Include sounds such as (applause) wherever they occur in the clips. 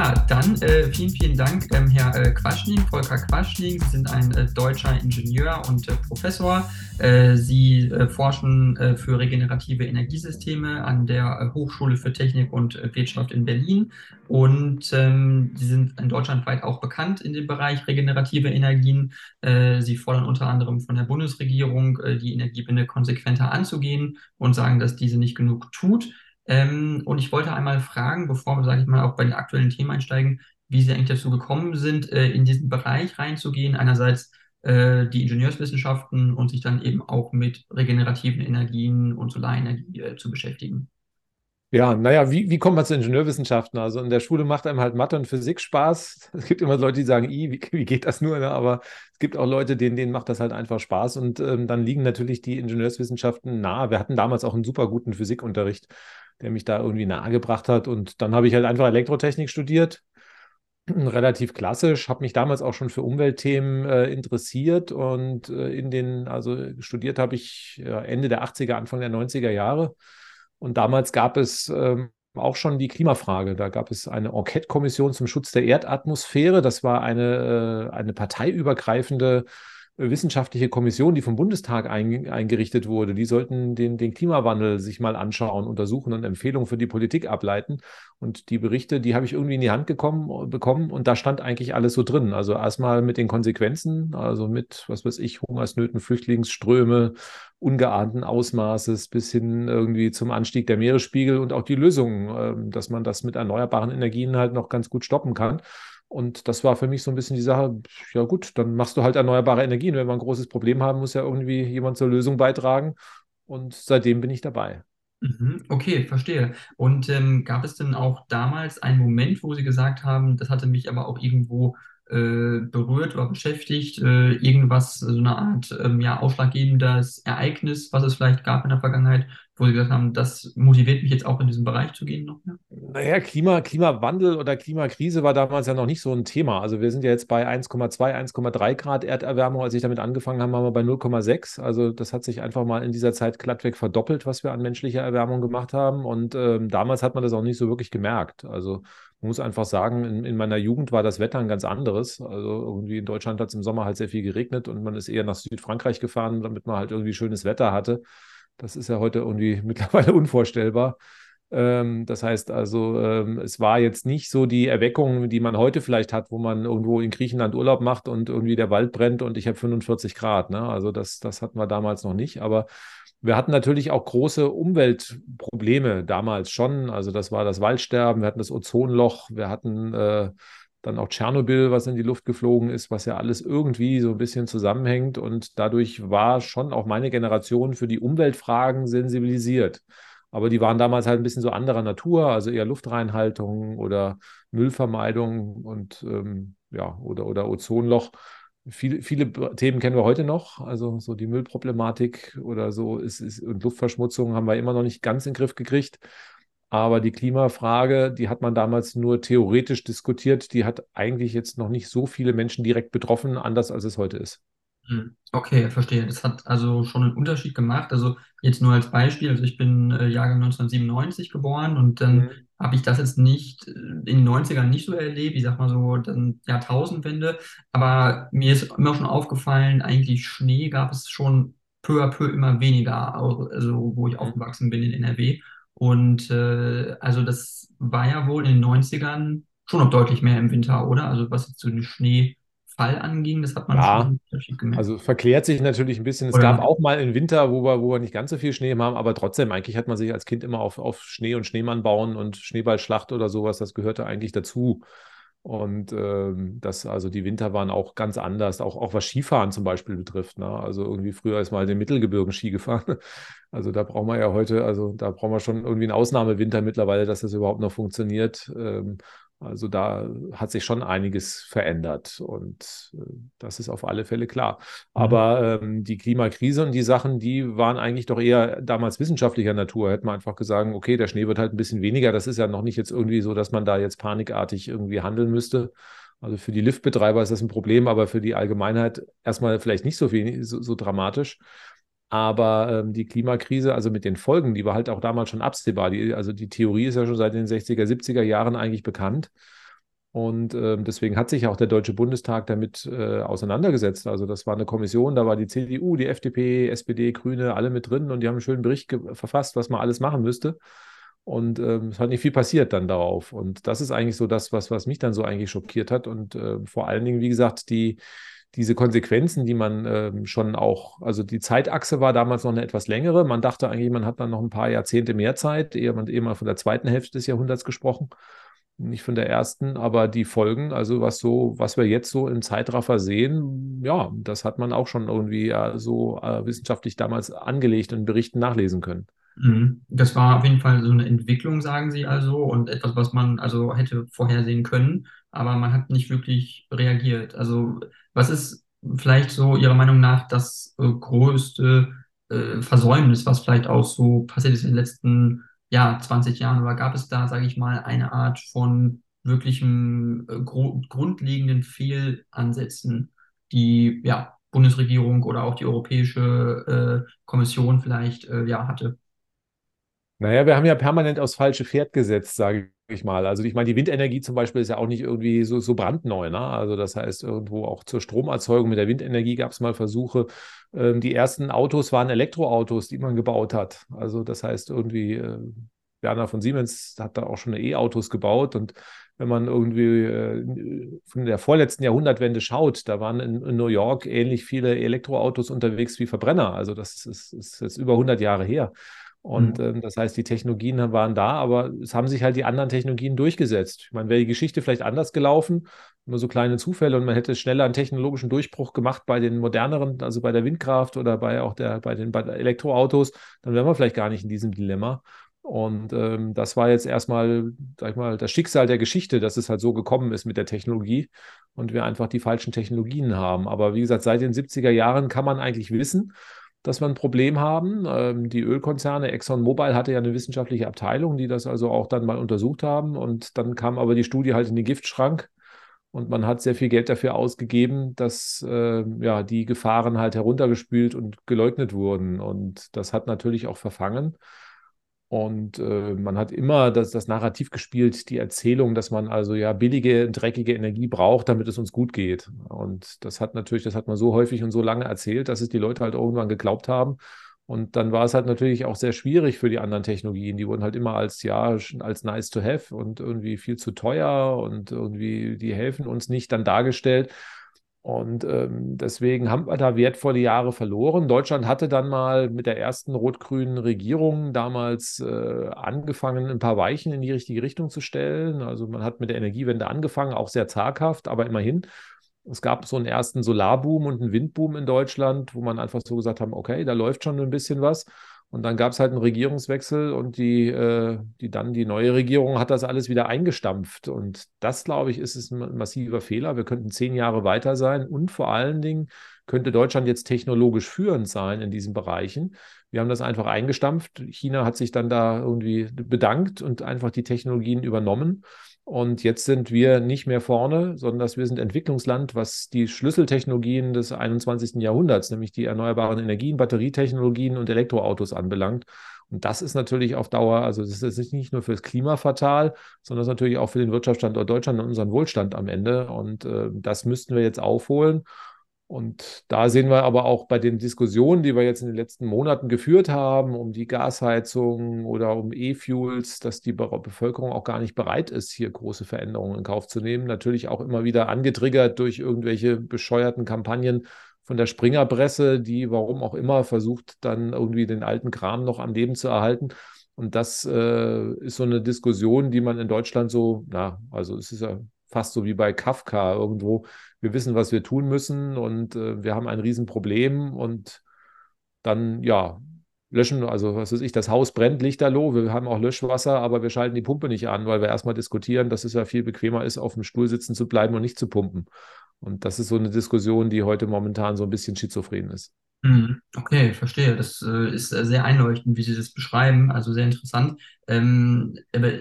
Ja, dann äh, vielen, vielen Dank, ähm, Herr äh, Quaschning, Volker Quaschning. Sie sind ein äh, deutscher Ingenieur und äh, Professor. Äh, Sie äh, forschen für regenerative Energiesysteme an der Hochschule für Technik und Wirtschaft in Berlin. Und ähm, Sie sind in Deutschland weit auch bekannt in dem Bereich regenerative Energien. Sie fordern unter anderem von der Bundesregierung, die Energiewende konsequenter anzugehen und sagen, dass diese nicht genug tut. Ähm, und ich wollte einmal fragen, bevor wir, sage ich mal, auch bei den aktuellen Themen einsteigen, wie Sie eigentlich dazu gekommen sind, äh, in diesen Bereich reinzugehen. Einerseits äh, die Ingenieurswissenschaften und sich dann eben auch mit regenerativen Energien und Solarenergie äh, zu beschäftigen. Ja, naja, wie, wie kommt man zu Ingenieurwissenschaften? Also in der Schule macht einem halt Mathe und Physik Spaß. (laughs) Es gibt immer Leute, die sagen, wie, wie geht das nur? Ne? Aber es gibt auch Leute, denen, denen macht das halt einfach Spaß. Und ähm, dann liegen natürlich die Ingenieurswissenschaften nahe. Wir hatten damals auch einen super guten Physikunterricht der mich da irgendwie nahegebracht hat. Und dann habe ich halt einfach Elektrotechnik studiert, (clears throat) relativ klassisch, habe mich damals auch schon für Umweltthemen äh, interessiert und äh, in den, also studiert habe ich äh, Ende der 80er, Anfang der 90er Jahre. Und damals gab es ähm, auch schon die Klimafrage. Da gab es eine Enquete-Kommission zum Schutz der Erdatmosphäre. Das war eine, äh, eine parteiübergreifende wissenschaftliche Kommission, die vom Bundestag ein, eingerichtet wurde, die sollten den, den Klimawandel sich mal anschauen, untersuchen und Empfehlungen für die Politik ableiten. Und die Berichte, die habe ich irgendwie in die Hand gekommen, bekommen und da stand eigentlich alles so drin. Also erstmal mit den Konsequenzen, also mit, was weiß ich, Hungersnöten, Flüchtlingsströme, ungeahnten Ausmaßes bis hin irgendwie zum Anstieg der Meeresspiegel und auch die Lösung, ähm, dass man das mit erneuerbaren Energien halt noch ganz gut stoppen kann. Und das war für mich so ein bisschen die Sache, ja gut, dann machst du halt erneuerbare Energien. Wenn wir ein großes Problem haben, muss ja irgendwie jemand zur Lösung beitragen. Und seitdem bin ich dabei. Mhm, okay, verstehe. Und ähm, gab es denn auch damals einen Moment, wo Sie gesagt haben, das hatte mich aber auch irgendwo äh, berührt oder beschäftigt, äh, irgendwas, so eine Art ähm, ja, ausschlaggebendes Ereignis, was es vielleicht gab in der Vergangenheit, wo Sie gesagt haben, das motiviert mich jetzt auch in diesen Bereich zu gehen noch mehr? Naja, Klima, Klimawandel oder Klimakrise war damals ja noch nicht so ein Thema. Also wir sind ja jetzt bei 1,2, 1,3 Grad Erderwärmung. Als ich damit angefangen habe, waren wir bei 0,6. Also das hat sich einfach mal in dieser Zeit glattweg verdoppelt, was wir an menschlicher Erwärmung gemacht haben. Und ähm, damals hat man das auch nicht so wirklich gemerkt. Also man muss einfach sagen, in, in, meiner Jugend war das Wetter ein ganz anderes. Also irgendwie in Deutschland hat es im Sommer halt sehr viel geregnet und man ist eher nach Südfrankreich gefahren, damit man halt irgendwie schönes Wetter hatte. Das ist ja heute irgendwie (laughs) mittlerweile unvorstellbar. Ähm, das heißt also, ähm, es war jetzt nicht so die Erweckung, die man heute vielleicht hat, wo man irgendwo in Griechenland Urlaub macht und irgendwie der Wald brennt und ich habe 45 Grad. Ne? Also das, das hatten wir damals noch nicht. Aber wir hatten natürlich auch große Umweltprobleme damals schon. Also das war das Waldsterben, wir hatten das Ozonloch, wir hatten äh, dann auch Tschernobyl, was in die Luft geflogen ist, was ja alles irgendwie so ein bisschen zusammenhängt. Und dadurch war schon auch meine Generation für die Umweltfragen sensibilisiert. Aber die waren damals halt ein bisschen so anderer Natur, also eher Luftreinhaltung oder Müllvermeidung und ähm, ja, oder, oder Ozonloch. Viele, viele Themen kennen wir heute noch, also so die Müllproblematik oder so ist, ist und Luftverschmutzung haben wir immer noch nicht ganz in den Griff gekriegt. Aber die Klimafrage, die hat man damals nur theoretisch diskutiert, die hat eigentlich jetzt noch nicht so viele Menschen direkt betroffen, anders als es heute ist. Hm, okay, verstehe. Das hat also schon einen Unterschied gemacht. Also jetzt nur als Beispiel, also ich bin äh, Jahrgang 1997 geboren und dann mhm. habe ich das jetzt nicht äh, in den 90ern nicht so erlebt, ich sag mal so dann Jahrtausendwende, aber mir ist immer schon aufgefallen, eigentlich Schnee gab es schon peu à peu immer weniger, also wo ich mhm. aufgewachsen bin in NRW. Und äh, also das war ja wohl in den 90ern schon noch deutlich mehr im Winter, oder? Also was jetzt so den Schnee Fall anging. Das hat man ja, schon gemerkt. Also verklärt sich natürlich ein bisschen. Es Oder gab auch mal einen Winter, wo wir, wo wir nicht ganz so viel Schnee haben, aber trotzdem, eigentlich hat man sich als Kind immer auf, auf Schnee und Schneemann bauen und Schneeballschlacht oder sowas, das gehörte eigentlich dazu. Und ähm, das, also die Winter waren auch ganz anders, auch, auch was Skifahren zum Beispiel betrifft. Ne? Also irgendwie früher ist mal den Mittelgebirgen Ski gefahren. (laughs) Also da brauchen wir ja heute, also da brauchen wir schon irgendwie einen Ausnahmewinter mittlerweile, dass das überhaupt noch funktioniert. Ähm, also da hat sich schon einiges verändert und äh, das ist auf alle Fälle klar. Mhm. Aber ähm, die Klimakrise und die Sachen, die waren eigentlich doch eher damals wissenschaftlicher Natur. Hätte man einfach gesagt, okay, der Schnee wird halt ein bisschen weniger. Das ist ja noch nicht jetzt irgendwie so, dass man da jetzt panikartig irgendwie handeln müsste. Also für die Liftbetreiber ist das ein Problem, aber für die Allgemeinheit erstmal vielleicht nicht so viel, so, so dramatisch. Aber ähm, die Klimakrise, also mit den Folgen, die war halt auch damals schon absehbar. Die, also die Theorie ist ja schon seit den 60er, 70er Jahren eigentlich bekannt. Und äh, deswegen hat sich auch der Deutsche Bundestag damit äh, auseinandergesetzt. Also das war eine Kommission, da war die CDU, die FDP, SPD, Grüne, alle mit drin und die haben einen schönen Bericht verfasst, was man alles machen müsste. Und ähm, es hat nicht viel passiert dann darauf. Und das ist eigentlich so das, was, was mich dann so eigentlich schockiert hat. Und äh, vor allen Dingen, wie gesagt, die, diese Konsequenzen, die man ähm, schon auch, also die Zeitachse war damals noch eine etwas längere. Man dachte eigentlich, man hat dann noch ein paar Jahrzehnte mehr Zeit, ehe man mal von der zweiten Hälfte des Jahrhunderts gesprochen nicht von der ersten, aber die Folgen, also was so, was wir jetzt so im Zeitraffer sehen, ja, das hat man auch schon irgendwie ja, so äh, wissenschaftlich damals angelegt und Berichten nachlesen können. Mhm. Das war auf jeden Fall so eine Entwicklung, sagen Sie also, und etwas, was man also hätte vorhersehen können, aber man hat nicht wirklich reagiert. Also, was ist vielleicht so Ihrer Meinung nach das äh, größte äh, Versäumnis, was vielleicht auch so passiert ist in den letzten ja, 20 Jahren, oder gab es da, sage ich mal, eine Art von wirklichem äh, gru grundlegenden Fehlansätzen, die ja, Bundesregierung oder auch die Europäische äh, Kommission vielleicht äh, ja, hatte? Naja, wir haben ja permanent aufs falsche Pferd gesetzt, sage ich mal. Also ich meine, die Windenergie zum Beispiel ist ja auch nicht irgendwie so, so brandneu. Ne? Also das heißt, irgendwo auch zur Stromerzeugung mit der Windenergie gab es mal Versuche. Ähm, die ersten Autos waren Elektroautos, die man gebaut hat. Also das heißt irgendwie, äh, Werner von Siemens hat da auch schon E-Autos gebaut und wenn man irgendwie äh, von der vorletzten Jahrhundertwende schaut, da waren in, in, New York ähnlich viele Elektroautos unterwegs wie Verbrenner. Also das ist, ist jetzt über 100 Jahre her. Und mhm. ähm, das heißt, die Technologien waren da, aber es haben sich halt die anderen Technologien durchgesetzt. Ich meine, wäre die Geschichte vielleicht anders gelaufen, nur so kleine Zufälle und man hätte schneller einen technologischen Durchbruch gemacht bei den moderneren, also bei der Windkraft oder bei auch der, bei den bei Elektroautos, dann wären wir vielleicht gar nicht in diesem Dilemma. Und ähm, das war jetzt erstmal, sag ich mal, das Schicksal der Geschichte, dass es halt so gekommen ist mit der Technologie und wir einfach die falschen Technologien haben. Aber wie gesagt, seit den 70er Jahren kann man eigentlich wissen, dass wir ein Problem haben. Ähm, die Ölkonzerne, ExxonMobil hatte ja eine wissenschaftliche Abteilung, die das also auch dann mal untersucht haben. Und dann kam aber die Studie halt in den Giftschrank. Und man hat sehr viel Geld dafür ausgegeben, dass äh, ja, die Gefahren halt heruntergespült und geleugnet wurden. Und das hat natürlich auch verfangen. Und äh, man hat immer das, das Narrativ gespielt, die Erzählung, dass man also ja billige, dreckige Energie braucht, damit es uns gut geht. Und das hat natürlich, das hat man so häufig und so lange erzählt, dass es die Leute halt irgendwann geglaubt haben. Und dann war es halt natürlich auch sehr schwierig für die anderen Technologien. Die wurden halt immer als, ja, als nice to have und irgendwie viel zu teuer und irgendwie, die helfen uns nicht dann dargestellt. Und ähm, deswegen haben wir da wertvolle Jahre verloren. Deutschland hatte dann mal mit der ersten rot-grünen Regierung damals äh, angefangen, ein paar Weichen in die richtige Richtung zu stellen. Also man hat mit der Energiewende angefangen, auch sehr zaghaft, aber immerhin. Es gab so einen ersten Solarboom und einen Windboom in Deutschland, wo man einfach so gesagt haben, okay, da läuft schon ein bisschen was. Und dann gab es halt einen Regierungswechsel und die, äh, die dann die neue Regierung hat das alles wieder eingestampft. Und das, glaube ich, ist es ein massiver Fehler. Wir könnten zehn Jahre weiter sein und vor allen Dingen könnte Deutschland jetzt technologisch führend sein in diesen Bereichen. Wir haben das einfach eingestampft. China hat sich dann da irgendwie bedankt und einfach die Technologien übernommen. Und jetzt sind wir nicht mehr vorne, sondern dass wir sind Entwicklungsland, was die Schlüsseltechnologien des 21. Jahrhunderts, nämlich die erneuerbaren Energien, Batterietechnologien und Elektroautos anbelangt. Und das ist natürlich auf Dauer, also das ist nicht nur fürs Klima fatal, sondern das ist natürlich auch für den Wirtschaftsstandort Deutschland und unseren Wohlstand am Ende. Und äh, das müssten wir jetzt aufholen. Und da sehen wir aber auch bei den Diskussionen, die wir jetzt in den letzten Monaten geführt haben, um die Gasheizung oder um E-Fuels, dass die Bevölkerung auch gar nicht bereit ist, hier große Veränderungen in Kauf zu nehmen. Natürlich auch immer wieder angetriggert durch irgendwelche bescheuerten Kampagnen von der Springerpresse, die, warum auch immer, versucht dann irgendwie den alten Kram noch am Leben zu erhalten. Und das äh, ist so eine Diskussion, die man in Deutschland so, na, also es ist ja fast so wie bei Kafka irgendwo. Wir wissen, was wir tun müssen und äh, wir haben ein Riesenproblem und dann, ja, löschen, also was weiß ich, das Haus brennt, Lichterloh, wir haben auch Löschwasser, aber wir schalten die Pumpe nicht an, weil wir erstmal diskutieren, dass es ja viel bequemer ist, auf dem Stuhl sitzen zu bleiben und nicht zu pumpen. Und das ist so eine Diskussion, die heute momentan so ein bisschen schizophren ist. Mhm. Okay, verstehe. Das äh, ist sehr einleuchtend, wie Sie das beschreiben, also sehr interessant. Ähm, aber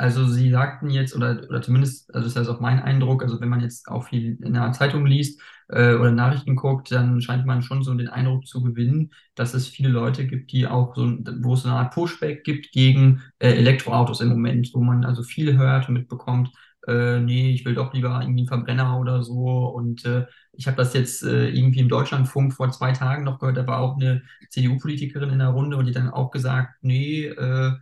also Sie sagten jetzt, oder, oder zumindest, also das ist also auch mein Eindruck, also wenn man jetzt auch viel in der Zeitung liest äh, oder Nachrichten guckt, dann scheint man schon so den Eindruck zu gewinnen, dass es viele Leute gibt, die auch so, wo es so eine Art Pushback gibt gegen äh, Elektroautos im Moment, wo man also viel hört und mitbekommt, äh, nee, ich will doch lieber irgendwie einen Verbrenner oder so. Und äh, ich habe das jetzt äh, irgendwie im Deutschlandfunk vor zwei Tagen noch gehört, da war auch eine CDU-Politikerin in der Runde und die dann auch gesagt, nee, äh,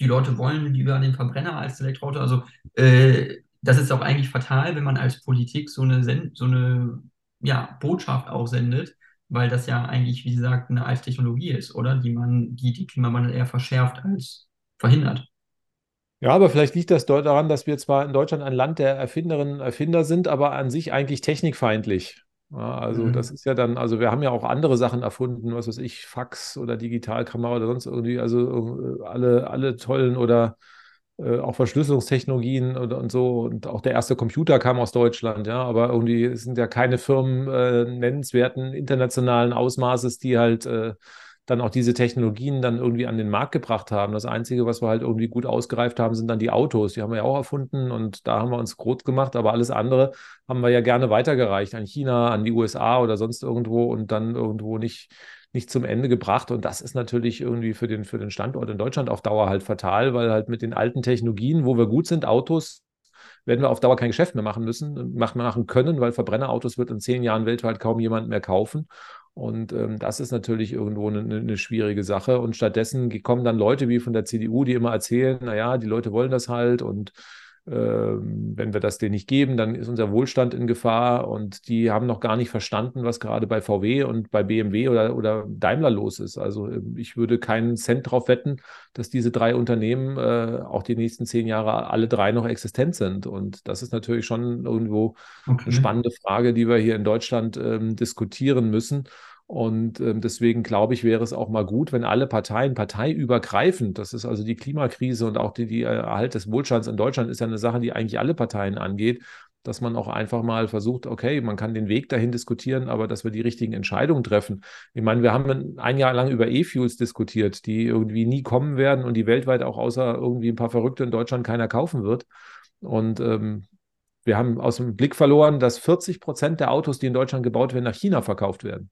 die Leute wollen lieber den Verbrenner als Elektroauto. Also äh, das ist auch eigentlich fatal, wenn man als Politik so eine, Send so eine ja, Botschaft auch sendet, weil das ja eigentlich, wie gesagt, eine alte Technologie ist, oder? Die man, die, die Klimawandel eher verschärft als verhindert. Ja, aber vielleicht liegt das daran, dass wir zwar in Deutschland ein Land der Erfinderinnen und Erfinder sind, aber an sich eigentlich technikfeindlich. Ja, also Mhm. das ist ja dann, also wir haben ja auch andere Sachen erfunden, was weiß ich, Fax oder Digitalkamera oder sonst irgendwie, also äh, alle, alle tollen oder äh, auch Verschlüsselungstechnologien und, und so. Und auch der erste Computer kam aus Deutschland, ja, aber irgendwie sind ja keine Firmen äh, nennenswerten internationalen Ausmaßes, die halt äh, dann auch diese Technologien dann irgendwie an den Markt gebracht haben. Das Einzige, was wir halt irgendwie gut ausgereift haben, sind dann die Autos. Die haben wir ja auch erfunden und da haben wir uns groß gemacht, aber alles andere haben wir ja gerne weitergereicht an China, an die USA oder sonst irgendwo und dann irgendwo nicht, nicht zum Ende gebracht. Und das ist natürlich irgendwie für den, für den Standort in Deutschland auf Dauer halt fatal, weil halt mit den alten Technologien, wo wir gut sind, Autos, werden wir auf Dauer kein Geschäft mehr machen müssen, machen können, weil Verbrennerautos wird in zehn Jahren weltweit kaum jemand mehr kaufen. Und ähm, das ist natürlich irgendwo eine, eine, schwierige Sache. Und stattdessen kommen dann Leute wie von der CDU, die immer erzählen, naja, die Leute wollen das halt und wenn wir das denen nicht geben, dann ist unser Wohlstand in Gefahr. Und die haben noch gar nicht verstanden, was gerade bei VW und bei BMW oder, oder Daimler los ist. Also ähm, ich würde keinen Cent drauf wetten, dass diese drei Unternehmen äh, auch die nächsten zehn Jahre alle drei noch existent sind. Und das ist natürlich schon irgendwo Okay. eine spannende Frage, die wir hier in Deutschland ähm, diskutieren müssen. Und ähm, deswegen glaube ich, wäre es auch mal gut, wenn alle Parteien parteiübergreifend, das ist also die Klimakrise und auch die, die Erhalt des Wohlstands in Deutschland, ist ja eine Sache, die eigentlich alle Parteien angeht, dass man auch einfach mal versucht, okay, man kann den Weg dahin diskutieren, aber dass wir die richtigen Entscheidungen treffen. Ich meine, wir haben ein Jahr lang über E-Fuels diskutiert, die irgendwie nie kommen werden und die weltweit auch außer irgendwie ein paar Verrückte in Deutschland keiner kaufen wird. Und ähm, wir haben aus dem Blick verloren, dass 40 Prozent der Autos, die in Deutschland gebaut werden, nach China verkauft werden.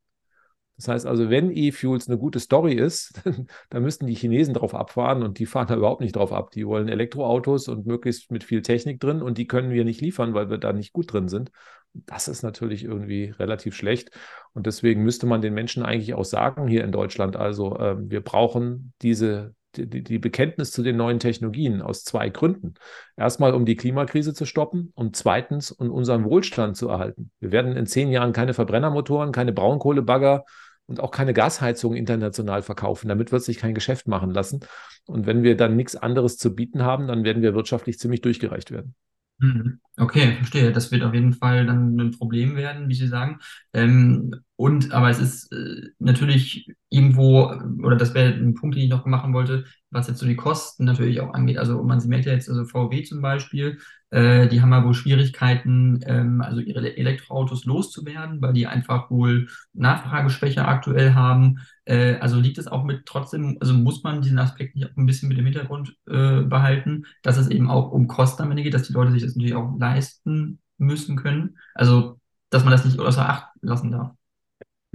Das heißt also, wenn E-Fuels eine gute Story ist, (laughs) dann müssten die Chinesen drauf abfahren und die fahren da überhaupt nicht drauf ab. Die wollen Elektroautos und möglichst mit viel Technik drin und die können wir nicht liefern, weil wir da nicht gut drin sind. Das ist natürlich irgendwie relativ schlecht und deswegen müsste man den Menschen eigentlich auch sagen hier in Deutschland, also äh, wir brauchen diese die, die, Bekenntnis zu den neuen Technologien aus zwei Gründen. Erstmal, um die Klimakrise zu stoppen und zweitens, um unseren Wohlstand zu erhalten. Wir werden in zehn Jahren keine Verbrennermotoren, keine Braunkohlebagger und auch keine Gasheizung international verkaufen. Damit wird sich kein Geschäft machen lassen. Und wenn wir dann nichts anderes zu bieten haben, dann werden wir wirtschaftlich ziemlich durchgereicht werden. Mhm. Okay, verstehe. Das wird auf jeden Fall dann ein Problem werden, wie Sie sagen. Ähm, und aber es ist äh, natürlich irgendwo, oder das wäre ein Punkt, den ich noch machen wollte, was jetzt so die Kosten natürlich auch angeht. Also man merkt ja jetzt, also VW zum Beispiel, äh, die haben ja wohl Schwierigkeiten, ähm, also ihre Elektroautos loszuwerden, weil die einfach wohl Nachfrageschwäche aktuell haben. Äh, also liegt es auch mit trotzdem, also muss man diesen Aspekt nicht auch ein bisschen mit im Hintergrund äh, behalten, dass es eben auch um Kosten am Ende geht, dass die Leute sich das natürlich auch leisten müssen können. Also, dass man das nicht außer Acht lassen darf.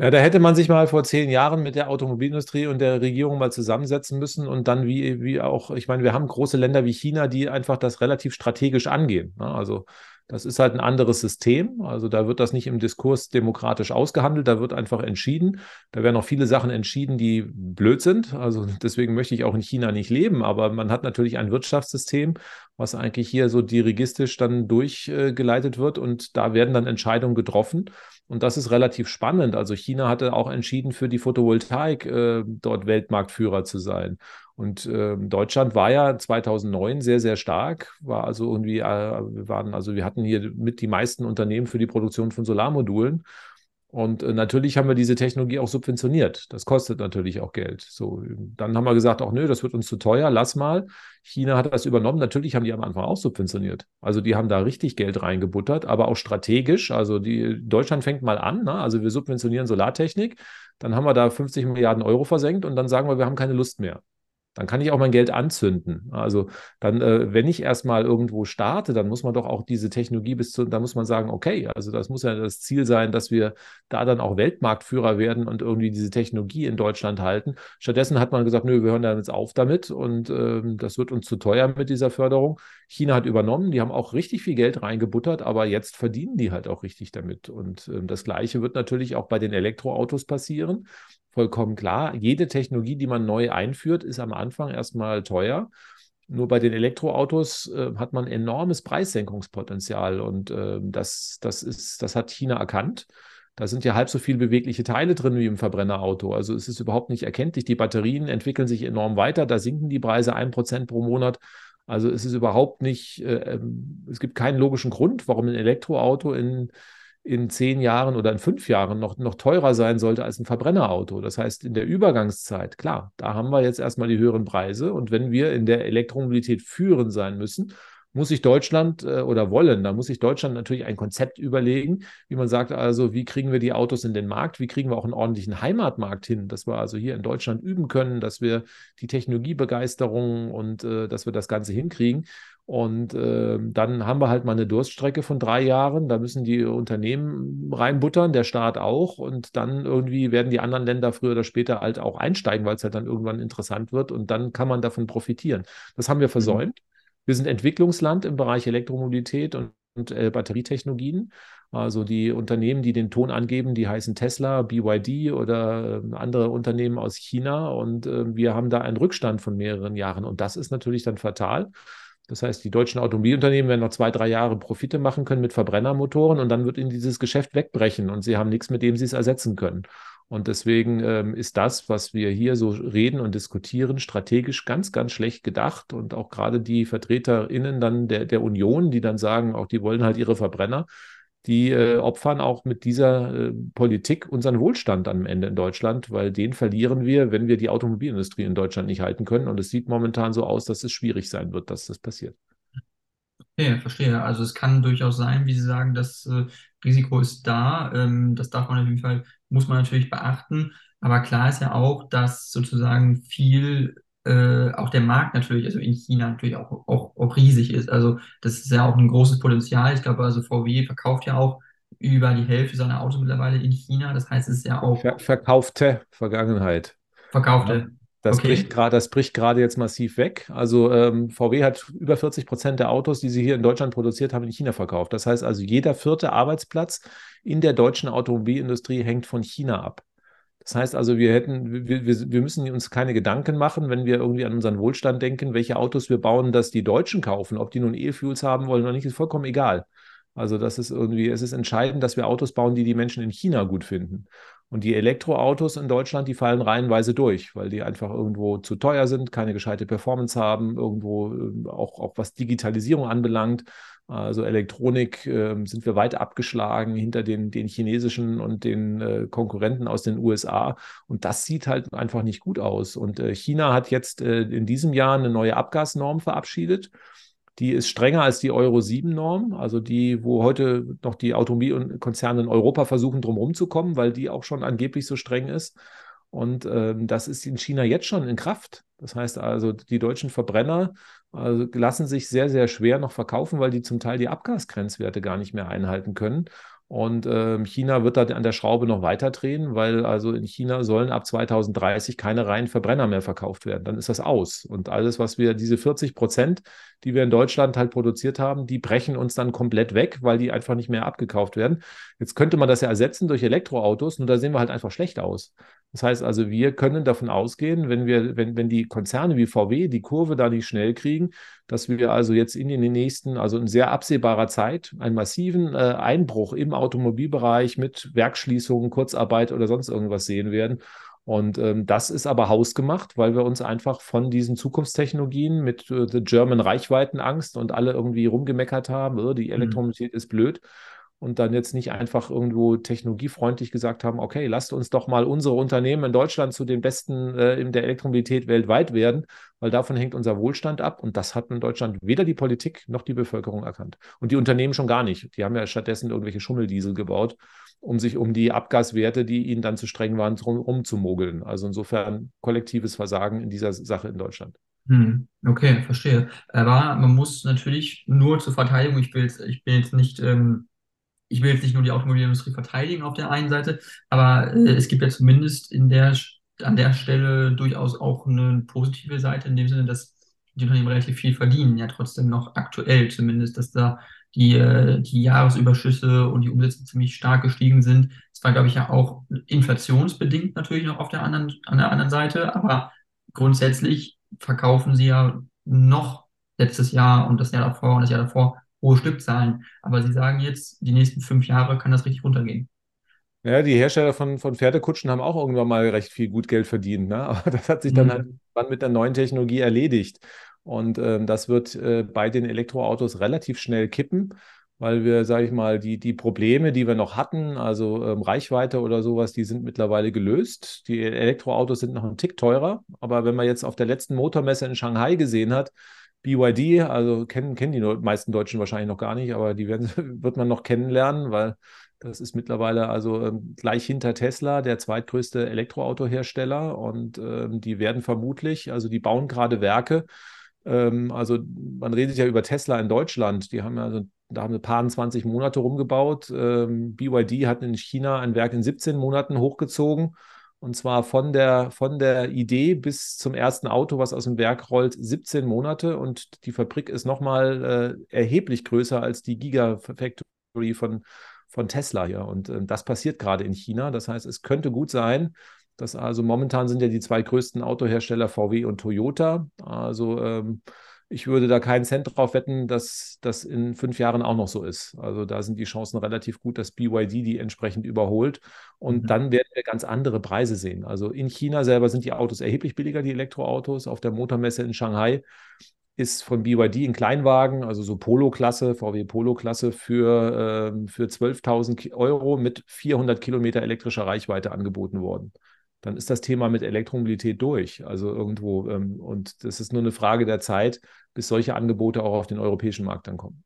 Ja, da hätte man sich mal vor zehn Jahren mit der Automobilindustrie und der Regierung mal zusammensetzen müssen und dann wie, wie auch, ich meine, wir haben große Länder wie China, die einfach das relativ strategisch angehen. Ne? Also das ist halt ein anderes System. Also da wird das nicht im Diskurs demokratisch ausgehandelt, da wird einfach entschieden. Da werden auch viele Sachen entschieden, die blöd sind. Also deswegen möchte ich auch in China nicht leben, aber man hat natürlich ein Wirtschaftssystem, was eigentlich hier so dirigistisch dann durchgeleitet wird und da werden dann Entscheidungen getroffen. Und das ist relativ spannend. Also China hatte auch entschieden, für die Photovoltaik äh, dort Weltmarktführer zu sein. Und äh, Deutschland war ja 2009 sehr, sehr stark, war also irgendwie, äh, wir waren, also wir hatten hier mit die meisten Unternehmen für die Produktion von Solarmodulen. Und äh, natürlich haben wir diese Technologie auch subventioniert. Das kostet natürlich auch Geld. So, dann haben wir gesagt, auch nö, das wird uns zu teuer, lass mal. China hat das übernommen. Natürlich haben die am Anfang auch subventioniert. Also die haben da richtig Geld reingebuttert, aber auch strategisch. Also die, Deutschland fängt mal an. Ne? Also wir subventionieren Solartechnik. Dann haben wir da 50 Milliarden Euro versenkt und dann sagen wir, wir haben keine Lust mehr. Dann kann ich auch mein Geld anzünden. Also dann, äh, wenn ich erstmal irgendwo starte, dann muss man doch auch diese Technologie bis zu, da muss man sagen, okay, also das muss ja das Ziel sein, dass wir da dann auch Weltmarktführer werden und irgendwie diese Technologie in Deutschland halten. Stattdessen hat man gesagt, nö, wir hören da jetzt auf damit und ähm, das wird uns zu teuer mit dieser Förderung. China hat übernommen, die haben auch richtig viel Geld reingebuttert, aber jetzt verdienen die halt auch richtig damit. Und ähm, das Gleiche wird natürlich auch bei den Elektroautos passieren vollkommen klar. Jede Technologie, die man neu einführt, ist am Anfang erstmal teuer. Nur bei den Elektroautos äh, hat man enormes Preissenkungspotenzial und äh, das, das, ist, das hat China erkannt. Da sind ja halb so viele bewegliche Teile drin wie im Verbrennerauto. Also es ist überhaupt nicht erkenntlich. Die Batterien entwickeln sich enorm weiter. Da sinken die Preise ein Prozent pro Monat. Also es ist überhaupt nicht, äh, ähm, es gibt keinen logischen Grund, warum ein Elektroauto in in zehn Jahren oder in fünf Jahren noch, noch teurer sein sollte als ein Verbrennerauto. Das heißt, in der Übergangszeit, klar, da haben wir jetzt erstmal die höheren Preise. Und wenn wir in der Elektromobilität führend sein müssen, muss sich Deutschland äh, oder wollen, da muss sich Deutschland natürlich ein Konzept überlegen, wie man sagt, also wie kriegen wir die Autos in den Markt, wie kriegen wir auch einen ordentlichen Heimatmarkt hin, dass wir also hier in Deutschland üben können, dass wir die Technologiebegeisterung und äh, dass wir das Ganze hinkriegen. Und äh, dann haben wir halt mal eine Durststrecke von drei Jahren. Da müssen die Unternehmen reinbuttern, der Staat auch. Und dann irgendwie werden die anderen Länder früher oder später halt auch einsteigen, weil es halt dann irgendwann interessant wird. Und dann kann man davon profitieren. Das haben wir mhm. versäumt. Mhm. Wir sind Entwicklungsland im Bereich Elektromobilität und, und äh, Batterietechnologien. Also die Unternehmen, die den Ton angeben, die heißen Tesla, BYD oder äh, andere Unternehmen aus China. Und äh, wir haben da einen Rückstand von mehreren Jahren. Und das ist natürlich dann fatal. Das heißt, die deutschen Automobilunternehmen werden noch zwei, drei Jahre Profite machen können mit Verbrennermotoren und dann wird ihnen dieses Geschäft wegbrechen und sie haben nichts, mit dem sie es ersetzen können. Und deswegen ähm, ist das, was wir hier so reden und diskutieren, strategisch ganz, ganz schlecht gedacht. Und auch gerade die VertreterInnen dann der, der Union, die dann sagen, auch die wollen halt ihre Verbrenner, die äh, opfern auch mit dieser äh, Politik unseren Wohlstand am Ende in Deutschland, weil den verlieren wir, wenn wir die Automobilindustrie in Deutschland nicht halten können. Und es sieht momentan so aus, dass es schwierig sein wird, dass das passiert. Okay, verstehe. Also es kann durchaus sein, wie Sie sagen, das äh, Risiko ist da. Ähm, das darf man auf jeden Fall, muss man natürlich beachten. Aber klar ist ja auch, dass sozusagen viel äh, auch der Markt natürlich, also in China natürlich auch, auch, auch riesig ist. Also das ist ja auch ein großes Potenzial. Ich glaube, also VW verkauft ja auch über die Hälfte seiner Autos mittlerweile in China. Das heißt, es ist ja auch. Ver verkaufte Vergangenheit. Verkaufte. Das, okay. bricht grad, das bricht gerade jetzt massiv weg. Also ähm, VW hat über 40 Prozent der Autos, die sie hier in Deutschland produziert haben, in China verkauft. Das heißt also, jeder vierte Arbeitsplatz in der deutschen Automobilindustrie hängt von China ab. Das heißt also, wir hätten, wir, wir müssen uns keine Gedanken machen, wenn wir irgendwie an unseren Wohlstand denken, welche Autos wir bauen, dass die Deutschen kaufen. Ob die nun E-Fuels haben wollen oder nicht, ist vollkommen egal. Also das ist irgendwie, es ist entscheidend, dass wir Autos bauen, die die Menschen in China gut finden. Und die Elektroautos in Deutschland, die fallen reihenweise durch, weil die einfach irgendwo zu teuer sind, keine gescheite Performance haben, irgendwo äh, auch, auch was Digitalisierung anbelangt. Also Elektronik äh, sind wir weit abgeschlagen hinter den, den chinesischen und den äh, Konkurrenten aus den USA. Und das sieht halt einfach nicht gut aus. Und äh, China hat jetzt äh, in diesem Jahr eine neue Abgasnorm verabschiedet. Die ist strenger als die Euro 7-Norm, also die, wo heute noch die Automobilkonzerne in Europa versuchen, drum rumzukommen, weil die auch schon angeblich so streng ist. Und ähm, das ist in China jetzt schon in Kraft. Das heißt also, die deutschen Verbrenner also lassen sich sehr, sehr schwer noch verkaufen, weil die zum Teil die Abgasgrenzwerte gar nicht mehr einhalten können. Und ähm, China wird da an der Schraube noch weiter drehen, weil also in China sollen ab 2030 keine reinen Verbrenner mehr verkauft werden. Dann ist das aus. Und alles, was wir, diese 40 Prozent, die wir in Deutschland halt produziert haben, die brechen uns dann komplett weg, weil die einfach nicht mehr abgekauft werden. Jetzt könnte man das ja ersetzen durch Elektroautos, nur da sehen wir halt einfach schlecht aus. Das heißt also, wir können davon ausgehen, wenn wir, wenn, wenn die Konzerne wie VW die Kurve da nicht schnell kriegen, dass wir also jetzt in den nächsten, also in sehr absehbarer Zeit, einen massiven äh, Einbruch im Automobilbereich mit Werkschließungen, Kurzarbeit oder sonst irgendwas sehen werden. Und ähm, das ist aber hausgemacht, weil wir uns einfach von diesen Zukunftstechnologien mit äh, The German Reichweitenangst und alle irgendwie rumgemeckert haben, oh, die mhm. Elektromobilität mhm. ist blöd und dann jetzt nicht einfach irgendwo technologiefreundlich gesagt haben, okay, lasst uns doch mal unsere Unternehmen in Deutschland zu den besten äh, in der Elektromobilität weltweit werden, weil davon hängt unser Wohlstand ab. Und das hat in Deutschland weder die Politik noch die Bevölkerung erkannt. Und die Unternehmen schon gar nicht. Die haben ja stattdessen irgendwelche Schummeldiesel gebaut, um sich um die Abgaswerte, die ihnen dann zu streng waren, rumzumogeln. Also insofern kollektives Versagen in dieser Sache in Deutschland. Hm, okay, verstehe. Aber man muss natürlich nur zur Verteidigung, ich will ich bin jetzt nicht ähm, ich will jetzt nicht nur die Automobilindustrie verteidigen auf der einen Seite, aber äh, es gibt ja zumindest in der, an der Stelle durchaus auch eine positive Seite, in dem Sinne, dass die Unternehmen relativ viel verdienen, ja trotzdem noch aktuell zumindest, dass da die, äh, die Jahresüberschüsse und die Umsätze ziemlich stark gestiegen sind. Das war, glaube ich, ja auch inflationsbedingt natürlich noch auf der anderen, an der anderen Seite, aber grundsätzlich verkaufen sie ja noch letztes Jahr und das Jahr davor und das Jahr davor hohe Stückzahlen. Aber Sie sagen jetzt, die nächsten fünf Jahre kann das richtig runtergehen. Ja, die Hersteller von, von Pferdekutschen haben auch irgendwann mal recht viel gut Geld verdient. Ne? (laughs) Aber das hat sich dann mhm. halt mit der neuen Technologie erledigt. Und ähm, das wird äh, bei den Elektroautos relativ schnell kippen, weil wir, sage ich mal, die, die Probleme, die wir noch hatten, also ähm, Reichweite oder sowas, die sind mittlerweile gelöst. Die Elektroautos sind noch ein Tick teurer. Aber wenn man jetzt auf der letzten Motormesse in Shanghai gesehen hat, BYD, also kennen, kennen die meisten Deutschen wahrscheinlich noch gar nicht, aber die werden, (laughs) wird man noch kennenlernen, weil das ist mittlerweile also ähm, gleich hinter Tesla der zweitgrößte Elektroautohersteller und ähm, die werden vermutlich, also die bauen gerade Werke. Ähm, also man redet ja über Tesla in Deutschland, die haben ja also da haben sie paar 20 Monate rumgebaut. Ähm, BYD hat in China ein Werk in 17 Monaten hochgezogen und zwar von der, von der Idee bis zum ersten Auto, was aus dem Werk rollt, 17 Monate. Und die Fabrik ist nochmal äh, erheblich größer als die Gigafactory von, von Tesla hier. Und äh, das passiert gerade in China. Das heißt, es könnte gut sein, dass also momentan sind ja die zwei größten Autohersteller VW und Toyota. Also ähm, ich würde da keinen Cent drauf wetten, dass das in fünf Jahren auch noch so ist. Also da sind die Chancen relativ gut, dass BYD die entsprechend überholt. Und mhm. dann werden wir ganz andere Preise sehen. Also in China selber sind die Autos erheblich billiger, die Elektroautos. Auf der Motormesse in Shanghai ist von BYD ein Kleinwagen, also so Polo-Klasse, VW Polo-Klasse für, äh, für 12.000 Euro mit 400 Kilometer elektrischer Reichweite angeboten worden dann ist das Thema mit Elektromobilität durch. Also irgendwo, ähm, und das ist nur eine Frage der Zeit, bis solche Angebote auch auf den europäischen Markt dann kommen.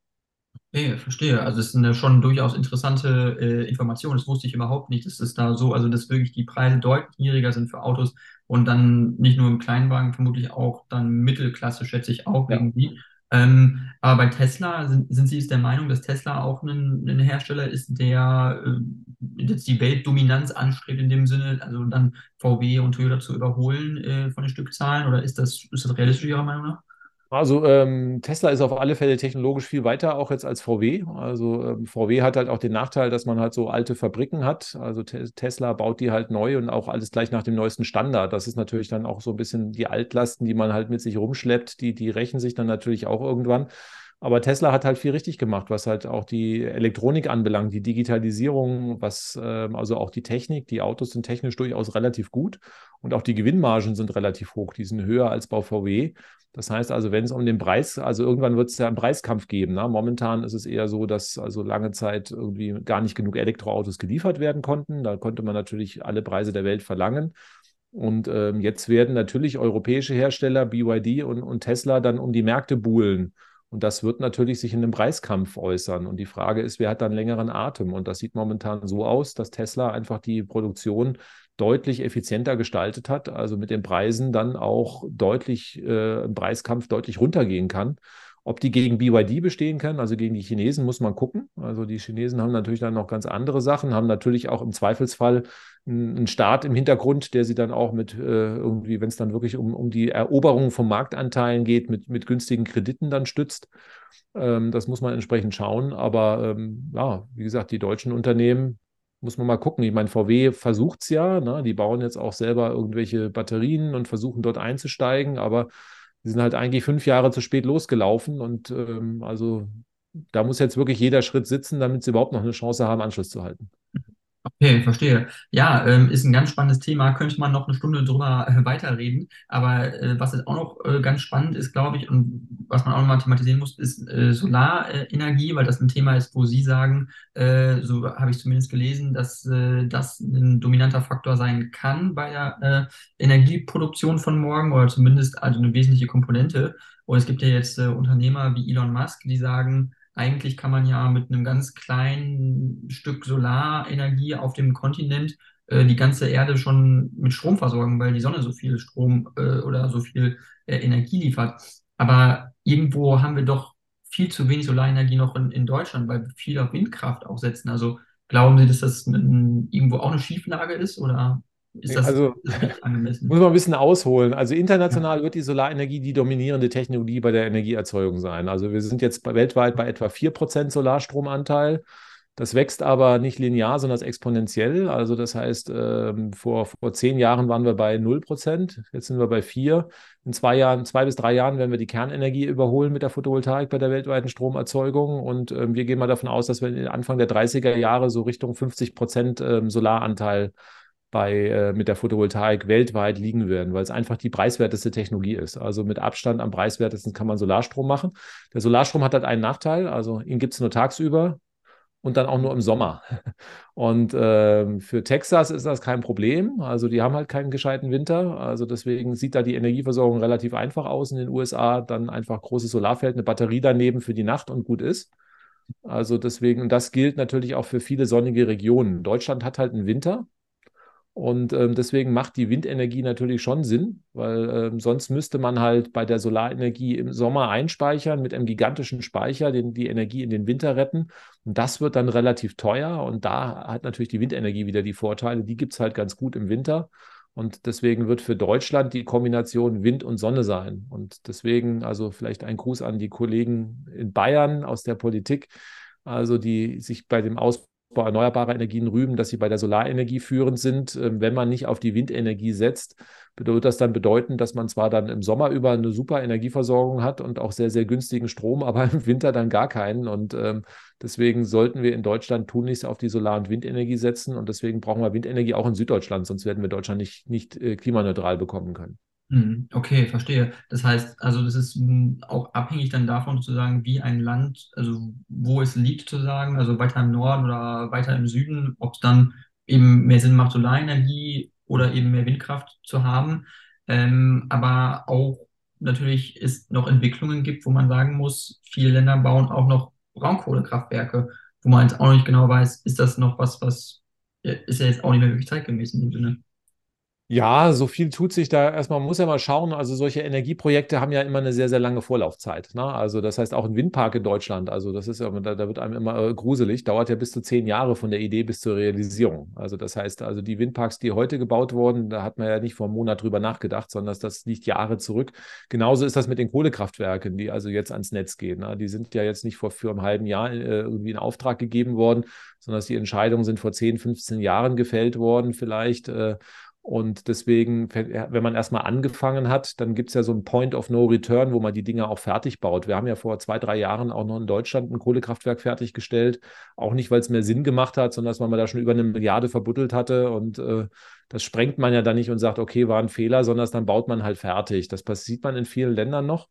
Okay, verstehe. Also es ist eine schon durchaus interessante äh, Information. Das wusste ich überhaupt nicht, dass es da so, also dass wirklich die Preise deutlich niedriger sind für Autos und dann nicht nur im Kleinwagen, vermutlich auch dann Mittelklasse, schätze ich auch ja. irgendwie. Ähm, aber bei Tesla sind, sind Sie der Meinung, dass Tesla auch ein, ein Hersteller ist, der äh, jetzt die Weltdominanz anstrebt in dem Sinne, also dann VW und Toyota zu überholen äh, von den Stückzahlen? Oder ist das, ist das realistisch Ihrer Meinung nach? Also ähm, Tesla ist auf alle Fälle technologisch viel weiter auch jetzt als VW. Also ähm, VW hat halt auch den Nachteil, dass man halt so alte Fabriken hat. Also te Tesla baut die halt neu und auch alles gleich nach dem neuesten Standard. Das ist natürlich dann auch so ein bisschen die Altlasten, die man halt mit sich rumschleppt, die, die rächen sich dann natürlich auch irgendwann. Aber Tesla hat halt viel richtig gemacht, was halt auch die Elektronik anbelangt, die Digitalisierung, was ähm, also auch die Technik. Die Autos sind technisch durchaus relativ gut und auch die Gewinnmargen sind relativ hoch. Die sind höher als bei VW. Das heißt also, wenn es um den Preis, also irgendwann wird es ja einen Preiskampf geben. Ne? Momentan ist es eher so, dass also lange Zeit irgendwie gar nicht genug Elektroautos geliefert werden konnten. Da konnte man natürlich alle Preise der Welt verlangen. Und ähm, jetzt werden natürlich europäische Hersteller, BYD und, und Tesla, dann um die Märkte buhlen. Und das wird natürlich sich in einem Preiskampf äußern. Und die Frage ist, wer hat dann längeren Atem? Und das sieht momentan so aus, dass Tesla einfach die Produktion deutlich effizienter gestaltet hat, also mit den Preisen dann auch deutlich äh, im Preiskampf deutlich runtergehen kann. Ob die gegen BYD bestehen kann, also gegen die Chinesen, muss man gucken. Also die Chinesen haben natürlich dann noch ganz andere Sachen, haben natürlich auch im Zweifelsfall einen Staat im Hintergrund, der sie dann auch mit äh, irgendwie, wenn es dann wirklich um, um die Eroberung von Marktanteilen geht, mit, mit günstigen Krediten dann stützt. Ähm, das muss man entsprechend schauen. Aber ähm, ja, wie gesagt, die deutschen Unternehmen, muss man mal gucken. Ich meine, VW versucht es ja, ne? die bauen jetzt auch selber irgendwelche Batterien und versuchen dort einzusteigen, aber die sind halt eigentlich fünf Jahre zu spät losgelaufen und ähm, also da muss jetzt wirklich jeder Schritt sitzen, damit sie überhaupt noch eine Chance haben, Anschluss zu halten. Okay, verstehe. Ja, ähm, ist ein ganz spannendes Thema, könnte man noch eine Stunde drüber äh, weiterreden. Aber äh, was jetzt auch noch äh, ganz spannend ist, glaube ich, und was man auch noch mal thematisieren muss, ist äh, Solarenergie, weil das ein Thema ist, wo Sie sagen, äh, so habe ich zumindest gelesen, dass das ein dominanter Faktor sein kann bei der Energieproduktion von morgen oder zumindest also eine wesentliche Komponente. Und es gibt ja jetzt Unternehmer wie Elon Musk, die sagen, eigentlich kann man ja mit einem ganz kleinen Stück Solarenergie auf dem Kontinent äh, die ganze Erde schon mit Strom versorgen, weil die Sonne so viel Strom äh, oder so viel äh, Energie liefert. Aber irgendwo haben wir doch viel zu wenig Solarenergie noch in, in Deutschland, weil wir viel auf Windkraft auch setzen. Also glauben Sie, dass das ein, irgendwo auch eine Schieflage ist oder (laughs) ist das, also, ist das angemessen? Muss man ein bisschen ausholen. Also international ja. wird die Solarenergie die dominierende Technologie bei der Energieerzeugung sein. Also wir sind jetzt weltweit bei etwa 4% Solarstromanteil. Das wächst aber nicht linear, sondern exponentiell. Also das heißt, ähm, vor, vor zehn Jahren waren wir bei 0%, jetzt sind wir bei 4. In zwei Jahren, zwei bis drei Jahren werden wir die Kernenergie überholen mit der Photovoltaik bei der weltweiten Stromerzeugung. Und ähm, wir gehen mal davon aus, dass wir Anfang der 30er Jahre so Richtung 50% ähm, Solaranteil bei, äh, mit der Photovoltaik weltweit liegen werden, weil es einfach die preiswerteste Technologie ist. Also mit Abstand am preiswertesten kann man Solarstrom machen. Der Solarstrom hat halt einen Nachteil, also ihn gibt es nur tagsüber und dann auch nur im Sommer. (laughs) Und äh, für Texas ist das kein Problem. Also die haben halt keinen gescheiten Winter. Also deswegen sieht da die Energieversorgung relativ einfach aus in den USA. Dann einfach großes Solarfeld, eine Batterie daneben für die Nacht und gut ist. Also deswegen, und das gilt natürlich auch für viele sonnige Regionen. Deutschland hat halt einen Winter. Und ähm, deswegen macht die Windenergie natürlich schon Sinn, weil ähm, sonst müsste man halt bei der Solarenergie im Sommer einspeichern mit einem gigantischen Speicher, den, die Energie in den Winter retten. Und das wird dann relativ teuer. Und da hat natürlich die Windenergie wieder die Vorteile. Die gibt es halt ganz gut im Winter. Und deswegen wird für Deutschland die Kombination Wind und Sonne sein. Und deswegen, also vielleicht ein Gruß an die Kollegen in Bayern aus der Politik, also die sich bei dem Ausbau bei erneuerbarer Energien rühmen, dass sie bei der Solarenergie führend sind. Ähm, wenn man nicht auf die Windenergie setzt, wird das dann bedeuten, dass man zwar dann im Sommer über eine super Energieversorgung hat und auch sehr, sehr günstigen Strom, (laughs) aber im Winter dann gar keinen. Und ähm, deswegen sollten wir in Deutschland tunlichst auf die Solar- und Windenergie setzen. Und deswegen brauchen wir Windenergie auch in Süddeutschland, sonst werden wir Deutschland nicht, nicht äh, klimaneutral bekommen können. Hm, okay, verstehe. Das heißt, also das ist hm, auch abhängig dann davon sozusagen, wie ein Land, also wo es liegt sozusagen, also weiter im Norden oder weiter im Süden, ob es dann eben mehr Sinn macht, Solarenergie oder eben mehr Windkraft zu haben. Ähm, aber auch natürlich es noch Entwicklungen gibt, wo man sagen muss, viele Länder bauen auch noch Braunkohlekraftwerke, wo man jetzt auch noch nicht genau weiß, ist das noch was, was ist ja jetzt auch nicht mehr wirklich zeitgemäß in dem Sinne. Ja, so viel tut sich da erstmal, man muss ja mal schauen, also solche Energieprojekte haben ja immer eine sehr, sehr lange Vorlaufzeit. Ne? Also das heißt auch ein Windpark in Deutschland, also das ist ja, da, da wird einem immer äh, gruselig, dauert ja bis zu zehn Jahre von der Idee bis zur Realisierung. Also das heißt, also die Windparks, die heute gebaut wurden, da hat man ja nicht vor einem Monat drüber nachgedacht, sondern das liegt Jahre zurück. Genauso ist das mit den Kohlekraftwerken, die also jetzt ans Netz gehen. Ne? Die sind ja jetzt nicht vor für einem halben Jahr äh, irgendwie in Auftrag gegeben worden, sondern die Entscheidungen sind vor 10, 15 Jahren gefällt worden vielleicht. Und deswegen, wenn man erstmal angefangen hat, dann gibt es ja so einen Point of No Return, wo man die Dinge auch fertig baut. Wir haben ja vor zwei, drei Jahren auch noch in Deutschland ein Kohlekraftwerk fertiggestellt. Auch nicht, weil es mehr Sinn gemacht hat, sondern dass man da schon über eine Milliarde verbuddelt hatte. Und äh, das sprengt man ja dann nicht und sagt, okay, war ein Fehler, sondern dann baut man halt fertig. Das sieht man in vielen Ländern noch.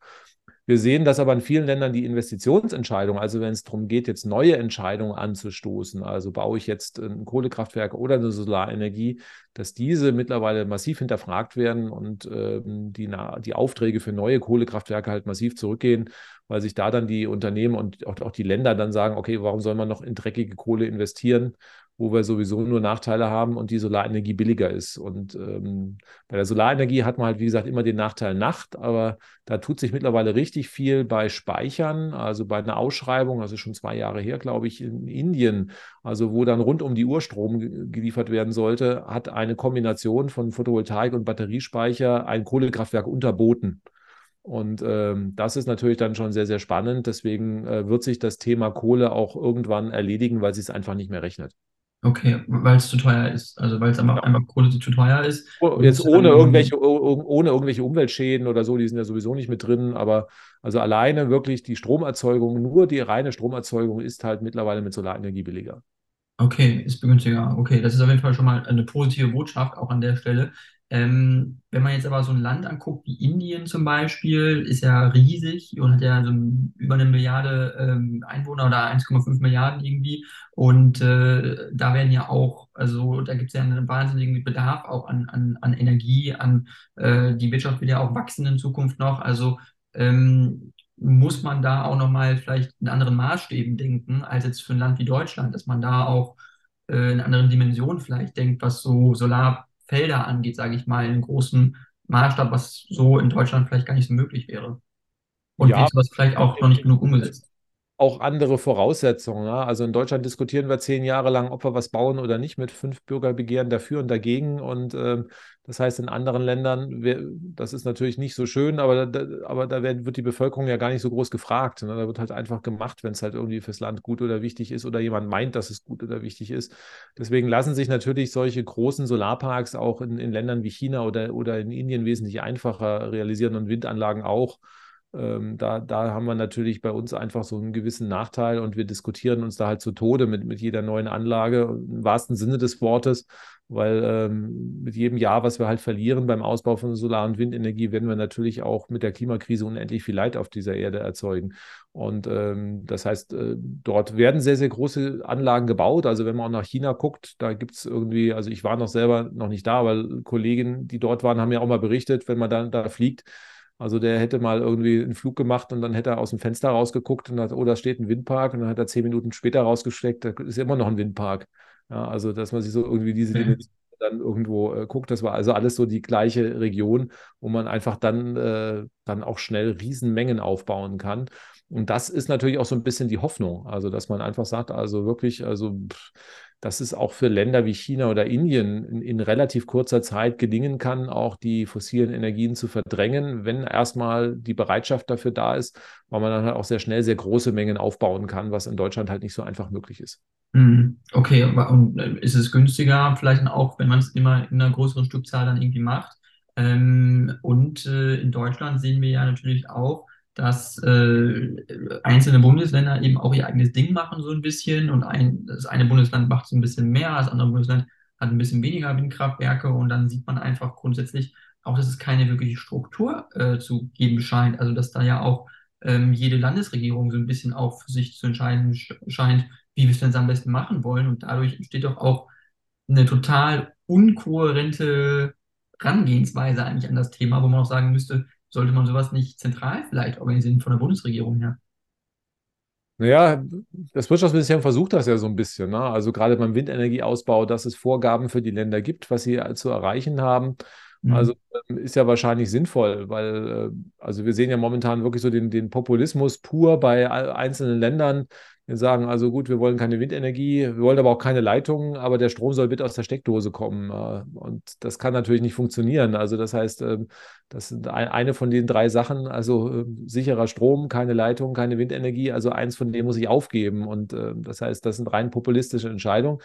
Wir sehen, dass aber in vielen Ländern die Investitionsentscheidung, also wenn es darum geht, jetzt neue Entscheidungen anzustoßen, also baue ich jetzt ein Kohlekraftwerk oder eine Solarenergie, dass diese mittlerweile massiv hinterfragt werden und ähm, die, die Aufträge für neue Kohlekraftwerke halt massiv zurückgehen, weil sich da dann die Unternehmen und auch, auch die Länder dann sagen, okay, warum soll man noch in dreckige Kohle investieren? Wo wir sowieso nur Nachteile haben und die Solarenergie billiger ist. Und ähm, bei der Solarenergie hat man halt, wie gesagt, immer den Nachteil Nacht, aber da tut sich mittlerweile richtig viel bei Speichern, also bei einer Ausschreibung, also schon zwei Jahre her, glaube ich, in Indien, also wo dann rund um die Uhr Strom geliefert werden sollte, hat eine Kombination von Photovoltaik und Batteriespeicher ein Kohlekraftwerk unterboten. Und ähm, das ist natürlich dann schon sehr, sehr spannend. Deswegen äh, wird sich das Thema Kohle auch irgendwann erledigen, weil sie es einfach nicht mehr rechnet. Okay, weil es zu teuer ist. Also weil es einfach, einfach Kohle zu teuer ist. Oh, jetzt ohne irgendwelche, ohne irgendwelche Umweltschäden oder so, die sind ja sowieso nicht mit drin, aber also alleine wirklich die Stromerzeugung, nur die reine Stromerzeugung ist halt mittlerweile mit Solarenergie billiger. Okay, ist günstiger. Okay, das ist auf jeden Fall schon mal eine positive Botschaft auch an der Stelle. Ähm, wenn man jetzt aber so ein Land anguckt wie Indien zum Beispiel, ist ja riesig und hat ja so über eine Milliarde ähm, Einwohner oder 1,5 Milliarden irgendwie. Und äh, da werden ja auch, also da gibt es ja einen wahnsinnigen Bedarf auch an, an, an Energie, an äh, die Wirtschaft wird ja auch wachsen in Zukunft noch. Also ähm, muss man da auch nochmal vielleicht in anderen Maßstäben denken, als jetzt für ein Land wie Deutschland, dass man da auch äh, in anderen Dimensionen vielleicht denkt, was so Solarfelder angeht, sage ich mal, in großen Maßstab, was so in Deutschland vielleicht gar nicht so möglich wäre. Und Ja, sowas vielleicht auch noch nicht genug umgesetzt. Auch andere Voraussetzungen. Ja? Also in Deutschland diskutieren wir zehn Jahre lang, ob wir was bauen oder nicht, mit fünf Bürgerbegehren dafür und dagegen. Und ähm, das heißt, in anderen Ländern, wär, das ist natürlich nicht so schön, aber da, aber da wird, wird die Bevölkerung ja gar nicht so groß gefragt. Ne? Da wird halt einfach gemacht, wenn es halt irgendwie fürs Land gut oder wichtig ist oder jemand meint, dass es gut oder wichtig ist. Deswegen lassen sich natürlich solche großen Solarparks auch in, in Ländern wie China oder, oder in Indien wesentlich einfacher realisieren und Windanlagen auch. Ähm, da, da haben wir natürlich bei uns einfach so einen gewissen Nachteil und wir diskutieren uns da halt zu Tode mit, mit jeder neuen Anlage, im wahrsten Sinne des Wortes, weil ähm, mit jedem Jahr, was wir halt verlieren beim Ausbau von Solar- und Windenergie, werden wir natürlich auch mit der Klimakrise unendlich viel Leid auf dieser Erde erzeugen. Und ähm, das heißt, äh, dort werden sehr, sehr große Anlagen gebaut. Also wenn man auch nach China guckt, da gibt es irgendwie, also ich war noch selber noch nicht da, aber Kollegen, die dort waren, haben ja auch mal berichtet, wenn man dann da fliegt, also der hätte mal irgendwie einen Flug gemacht und dann hätte er aus dem Fenster rausgeguckt und hat, oh, da steht ein Windpark und dann hat er zehn Minuten später rausgesteckt, da ist immer noch ein Windpark. Ja, also dass man sich so irgendwie diese Okay. Dimension dann irgendwo äh, guckt, das war also alles so die gleiche Region, wo man einfach dann, äh, dann auch schnell Riesenmengen aufbauen kann. Und das ist natürlich auch so ein bisschen die Hoffnung, also dass man einfach sagt, also wirklich, also pff, dass es auch für Länder wie China oder Indien in, in, relativ kurzer Zeit gelingen kann, auch die fossilen Energien zu verdrängen, wenn erstmal die Bereitschaft dafür da ist, weil man dann halt auch sehr schnell sehr große Mengen aufbauen kann, was in Deutschland halt nicht so einfach möglich ist. Hm, Okay, und äh, ist es günstiger, vielleicht auch, wenn man es immer in einer größeren Stückzahl dann irgendwie macht? Ähm, und äh, in Deutschland sehen wir ja natürlich auch, dass äh, einzelne Bundesländer eben auch ihr eigenes Ding machen, so ein bisschen. Und ein, das eine Bundesland macht es ein bisschen mehr, das andere Bundesland hat ein bisschen weniger Windkraftwerke. Und dann sieht man einfach grundsätzlich auch, dass es keine wirkliche Struktur äh, zu geben scheint. Also dass da ja auch ähm, jede Landesregierung so ein bisschen auch für sich zu entscheiden sch- scheint wie wir es denn am besten machen wollen. Und dadurch entsteht doch auch eine total unkohärente Herangehensweise eigentlich an das Thema, wo man auch sagen müsste, sollte man sowas nicht zentral vielleicht organisieren von der Bundesregierung her. Naja, das Wirtschaftsministerium versucht das ja so ein bisschen. Ne? Also gerade beim Windenergieausbau, dass es Vorgaben für die Länder gibt, was sie zu erreichen haben. Also Mhm. ähm, ist ja wahrscheinlich sinnvoll, weil äh, also wir sehen ja momentan wirklich so den, den Populismus pur bei einzelnen Ländern. Sagen also gut, wir wollen keine Windenergie, wir wollen aber auch keine Leitungen, aber der Strom soll bitte aus der Steckdose kommen. äh, Und das kann natürlich nicht funktionieren. Also das heißt, ähm, das sind ein, eine von den drei Sachen, also äh, sicherer Strom, keine Leitung, keine Windenergie. Also eins von denen muss ich aufgeben. Und äh, das heißt, das sind rein populistische Entscheidungen.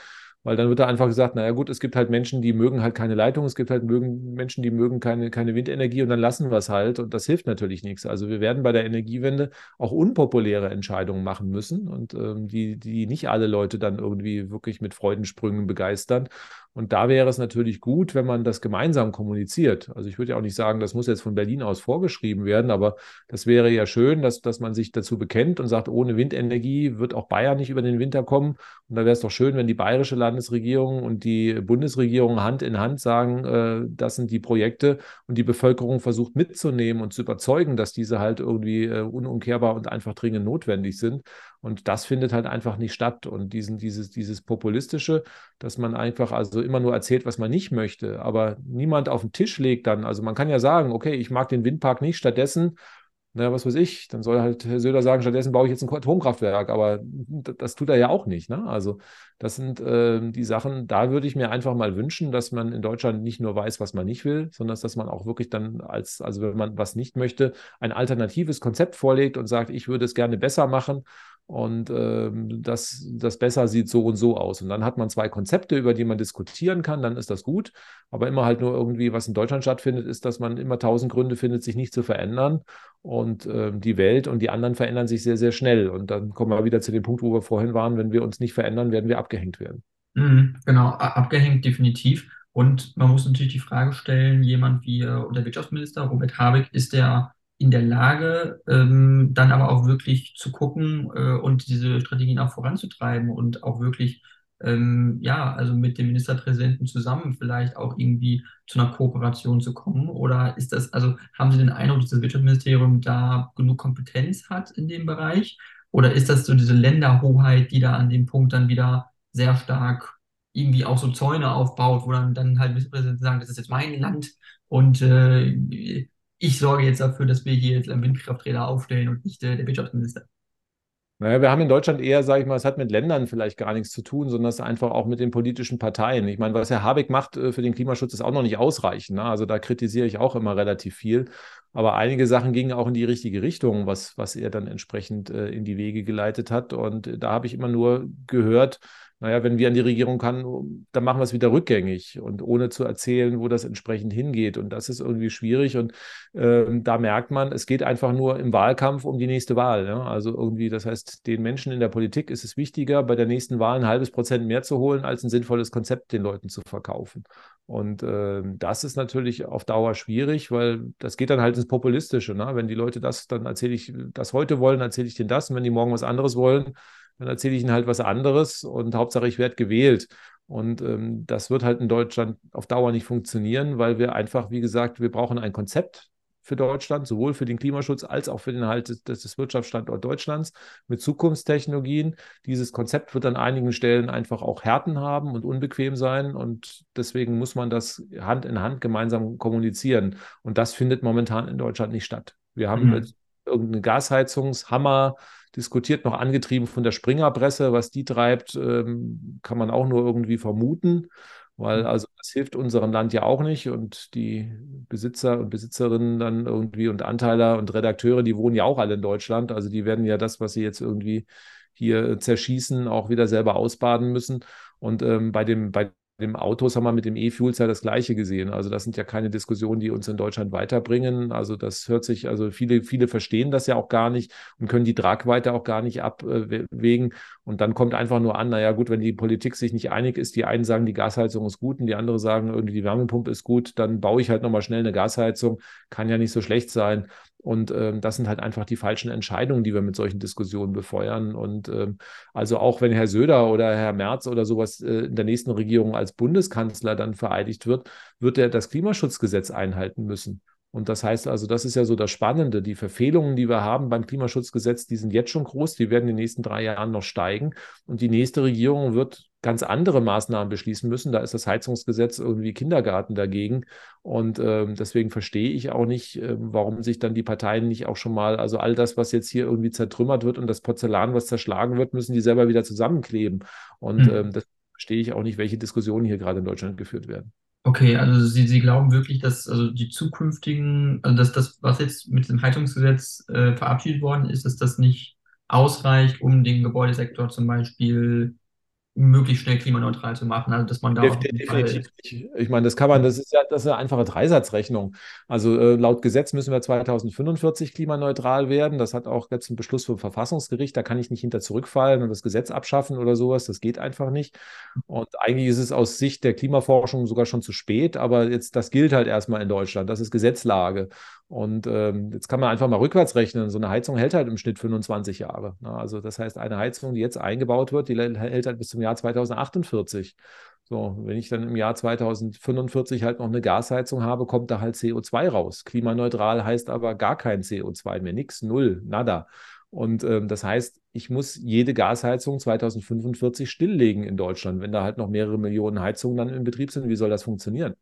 Weil dann wird da einfach gesagt, naja gut, es gibt halt Menschen, die mögen halt keine Leitung, es gibt halt mögen, Menschen, die mögen keine, keine Windenergie und dann lassen wir es halt. Und das hilft natürlich nichts. Also wir werden bei der Energiewende auch unpopuläre Entscheidungen machen müssen und ähm, die, die nicht alle Leute dann irgendwie wirklich mit Freudensprüngen begeistern. Und da wäre es natürlich gut, wenn man das gemeinsam kommuniziert. Also ich würde ja auch nicht sagen, das muss jetzt von Berlin aus vorgeschrieben werden, aber das wäre ja schön, dass, dass man sich dazu bekennt und sagt, ohne Windenergie wird auch Bayern nicht über den Winter kommen. Und da wäre es doch schön, wenn die bayerische Landesregierung und die Bundesregierung Hand in Hand sagen, äh, das sind die Projekte und die Bevölkerung versucht mitzunehmen und zu überzeugen, dass diese halt irgendwie äh, unumkehrbar und einfach dringend notwendig sind. Und das findet halt einfach nicht statt. Und diesen, dieses, dieses Populistische, dass man einfach also immer nur erzählt, was man nicht möchte, aber niemand auf den Tisch legt dann. Also man kann ja sagen, okay, ich mag den Windpark nicht, stattdessen na, was weiß ich, dann soll halt Herr Söder sagen, stattdessen baue ich jetzt ein Atomkraftwerk, aber das tut er ja auch nicht. Ne? Also das sind äh, die Sachen, da würde ich mir einfach mal wünschen, dass man in Deutschland nicht nur weiß, was man nicht will, sondern dass man auch wirklich dann als, also wenn man was nicht möchte, ein alternatives Konzept vorlegt und sagt, ich würde es gerne besser machen und ähm, das, das besser sieht so und so aus. Und dann hat man zwei Konzepte, über die man diskutieren kann, dann ist das gut. Aber immer halt nur irgendwie, was in Deutschland stattfindet, ist, dass man immer tausend Gründe findet, sich nicht zu verändern. Und ähm, die Welt und die anderen verändern sich sehr, sehr schnell. Und dann kommen wir wieder zu dem Punkt, wo wir vorhin waren, wenn wir uns nicht verändern, werden wir abgehängt werden. Mhm, genau, abgehängt definitiv. Und man muss natürlich die Frage stellen, jemand wie äh, der Wirtschaftsminister Robert Habeck, ist der in der Lage, ähm, dann aber auch wirklich zu gucken äh, und diese Strategien auch voranzutreiben und auch wirklich, ähm, ja, also mit dem Ministerpräsidenten zusammen vielleicht auch irgendwie zu einer Kooperation zu kommen? Oder ist das, also haben Sie den Eindruck, dass das Wirtschaftsministerium da genug Kompetenz hat in dem Bereich? Oder ist das so diese Länderhoheit, die da an dem Punkt dann wieder sehr stark irgendwie auch so Zäune aufbaut, wo dann, dann halt Ministerpräsidenten sagen, das ist jetzt mein Land und äh, ich sorge jetzt dafür, dass wir hier jetzt einen Windkrafträder aufstellen und nicht äh, der Wirtschaftsminister. Naja, wir haben in Deutschland eher, sage ich mal, es hat mit Ländern vielleicht gar nichts zu tun, sondern es einfach auch mit den politischen Parteien. Ich meine, was Herr Habeck macht äh, für den Klimaschutz, ist auch noch nicht ausreichend. Ne? Also da kritisiere ich auch immer relativ viel. Aber einige Sachen gingen auch in die richtige Richtung, was, was er dann entsprechend äh, in die Wege geleitet hat. Und da habe ich immer nur gehört, naja, wenn wir an die Regierung kann, dann machen wir es wieder rückgängig und ohne zu erzählen, wo das entsprechend hingeht. Und das ist irgendwie schwierig. Und äh, da merkt man, es geht einfach nur im Wahlkampf um die nächste Wahl. Ne? Also irgendwie, das heißt, den Menschen in der Politik ist es wichtiger, bei der nächsten Wahl ein halbes Prozent mehr zu holen, als ein sinnvolles Konzept den Leuten zu verkaufen. Und äh, das ist natürlich auf Dauer schwierig, weil das geht dann halt ins Populistische. Ne? Wenn die Leute das, dann erzähle ich das heute wollen, erzähle ich denen das. Und wenn die morgen was anderes wollen, dann erzähle ich ihnen halt was anderes und Hauptsache ich werde gewählt. Und ähm, das wird halt in Deutschland auf Dauer nicht funktionieren, weil wir einfach, wie gesagt, wir brauchen ein Konzept für Deutschland, sowohl für den Klimaschutz als auch für den Halt des, des Wirtschaftsstandorts Deutschlands mit Zukunftstechnologien. Dieses Konzept wird an einigen Stellen einfach auch Härten haben und unbequem sein und deswegen muss man das Hand in Hand gemeinsam kommunizieren. Und das findet momentan in Deutschland nicht statt. Wir haben mhm. Irgendeine Gasheizungshammer diskutiert, noch angetrieben von der Springerpresse. Was die treibt, ähm, kann man auch nur irgendwie vermuten, weil mhm. also das hilft unserem Land ja auch nicht und die Besitzer und Besitzerinnen dann irgendwie und Anteiler und Redakteure, die wohnen ja auch alle in Deutschland. Also die werden ja das, was sie jetzt irgendwie hier zerschießen, auch wieder selber ausbaden müssen. Und ähm, bei dem, bei dem Autos haben wir mit dem E-Fuels ja das Gleiche gesehen. Also das sind ja keine Diskussionen, die uns in Deutschland weiterbringen. Also das hört sich, also viele, viele verstehen das ja auch gar nicht und können die Tragweite auch gar nicht abwägen. Und dann kommt einfach nur an, naja gut, wenn die Politik sich nicht einig ist, die einen sagen, die Gasheizung ist gut und die anderen sagen, irgendwie die Wärmepumpe ist gut, dann baue ich halt nochmal schnell eine Gasheizung. Kann ja nicht so schlecht sein. Und ähm, das sind halt einfach die falschen Entscheidungen, die wir mit solchen Diskussionen befeuern. Und ähm, also auch wenn Herr Söder oder Herr Merz oder sowas äh, in der nächsten Regierung als Bundeskanzler dann vereidigt wird, wird er das Klimaschutzgesetz einhalten müssen. Und das heißt also, das ist ja so das Spannende. Die Verfehlungen, die wir haben beim Klimaschutzgesetz, die sind jetzt schon groß, die werden in den nächsten drei Jahren noch steigen. Und die nächste Regierung wird ganz andere Maßnahmen beschließen müssen. Da ist das Heizungsgesetz irgendwie Kindergarten dagegen. Und ähm, deswegen verstehe ich auch nicht, äh, warum sich dann die Parteien nicht auch schon mal, also all das, was jetzt hier irgendwie zertrümmert wird und das Porzellan, was zerschlagen wird, müssen die selber wieder zusammenkleben. Und mhm. ähm, das verstehe ich auch nicht, welche Diskussionen hier gerade in Deutschland geführt werden. Okay, also Sie, Sie glauben wirklich, dass also die zukünftigen, also dass das, was jetzt mit dem Heizungsgesetz äh, verabschiedet worden ist, dass das nicht ausreicht, um den Gebäudesektor zum Beispiel möglichst schnell klimaneutral zu machen. Also dass man da Definitiv. Ich meine, das kann man, das ist ja, das ist eine einfache Dreisatzrechnung. Also äh, laut Gesetz müssen wir 2045 klimaneutral werden. Das hat auch jetzt einen Beschluss vom Verfassungsgericht. Da kann ich nicht hinter zurückfallen und das Gesetz abschaffen oder sowas. Das geht einfach nicht. Und eigentlich ist es aus Sicht der Klimaforschung sogar schon zu spät, aber jetzt, das gilt halt erstmal in Deutschland. Das ist Gesetzlage. Und ähm, jetzt kann man einfach mal rückwärts rechnen. So eine Heizung hält halt im Schnitt 25 Jahre. Ne? Also das heißt, eine Heizung, die jetzt eingebaut wird, die hält halt bis zum Jahr 2048. So, wenn ich dann im Jahr 2045 halt noch eine Gasheizung habe, kommt da halt CO2 raus. Klimaneutral heißt aber gar kein CO2 mehr, nichts, null, nada. Und ähm, das heißt, ich muss jede Gasheizung 2045 stilllegen in Deutschland. Wenn da halt noch mehrere Millionen Heizungen dann in Betrieb sind, wie soll das funktionieren?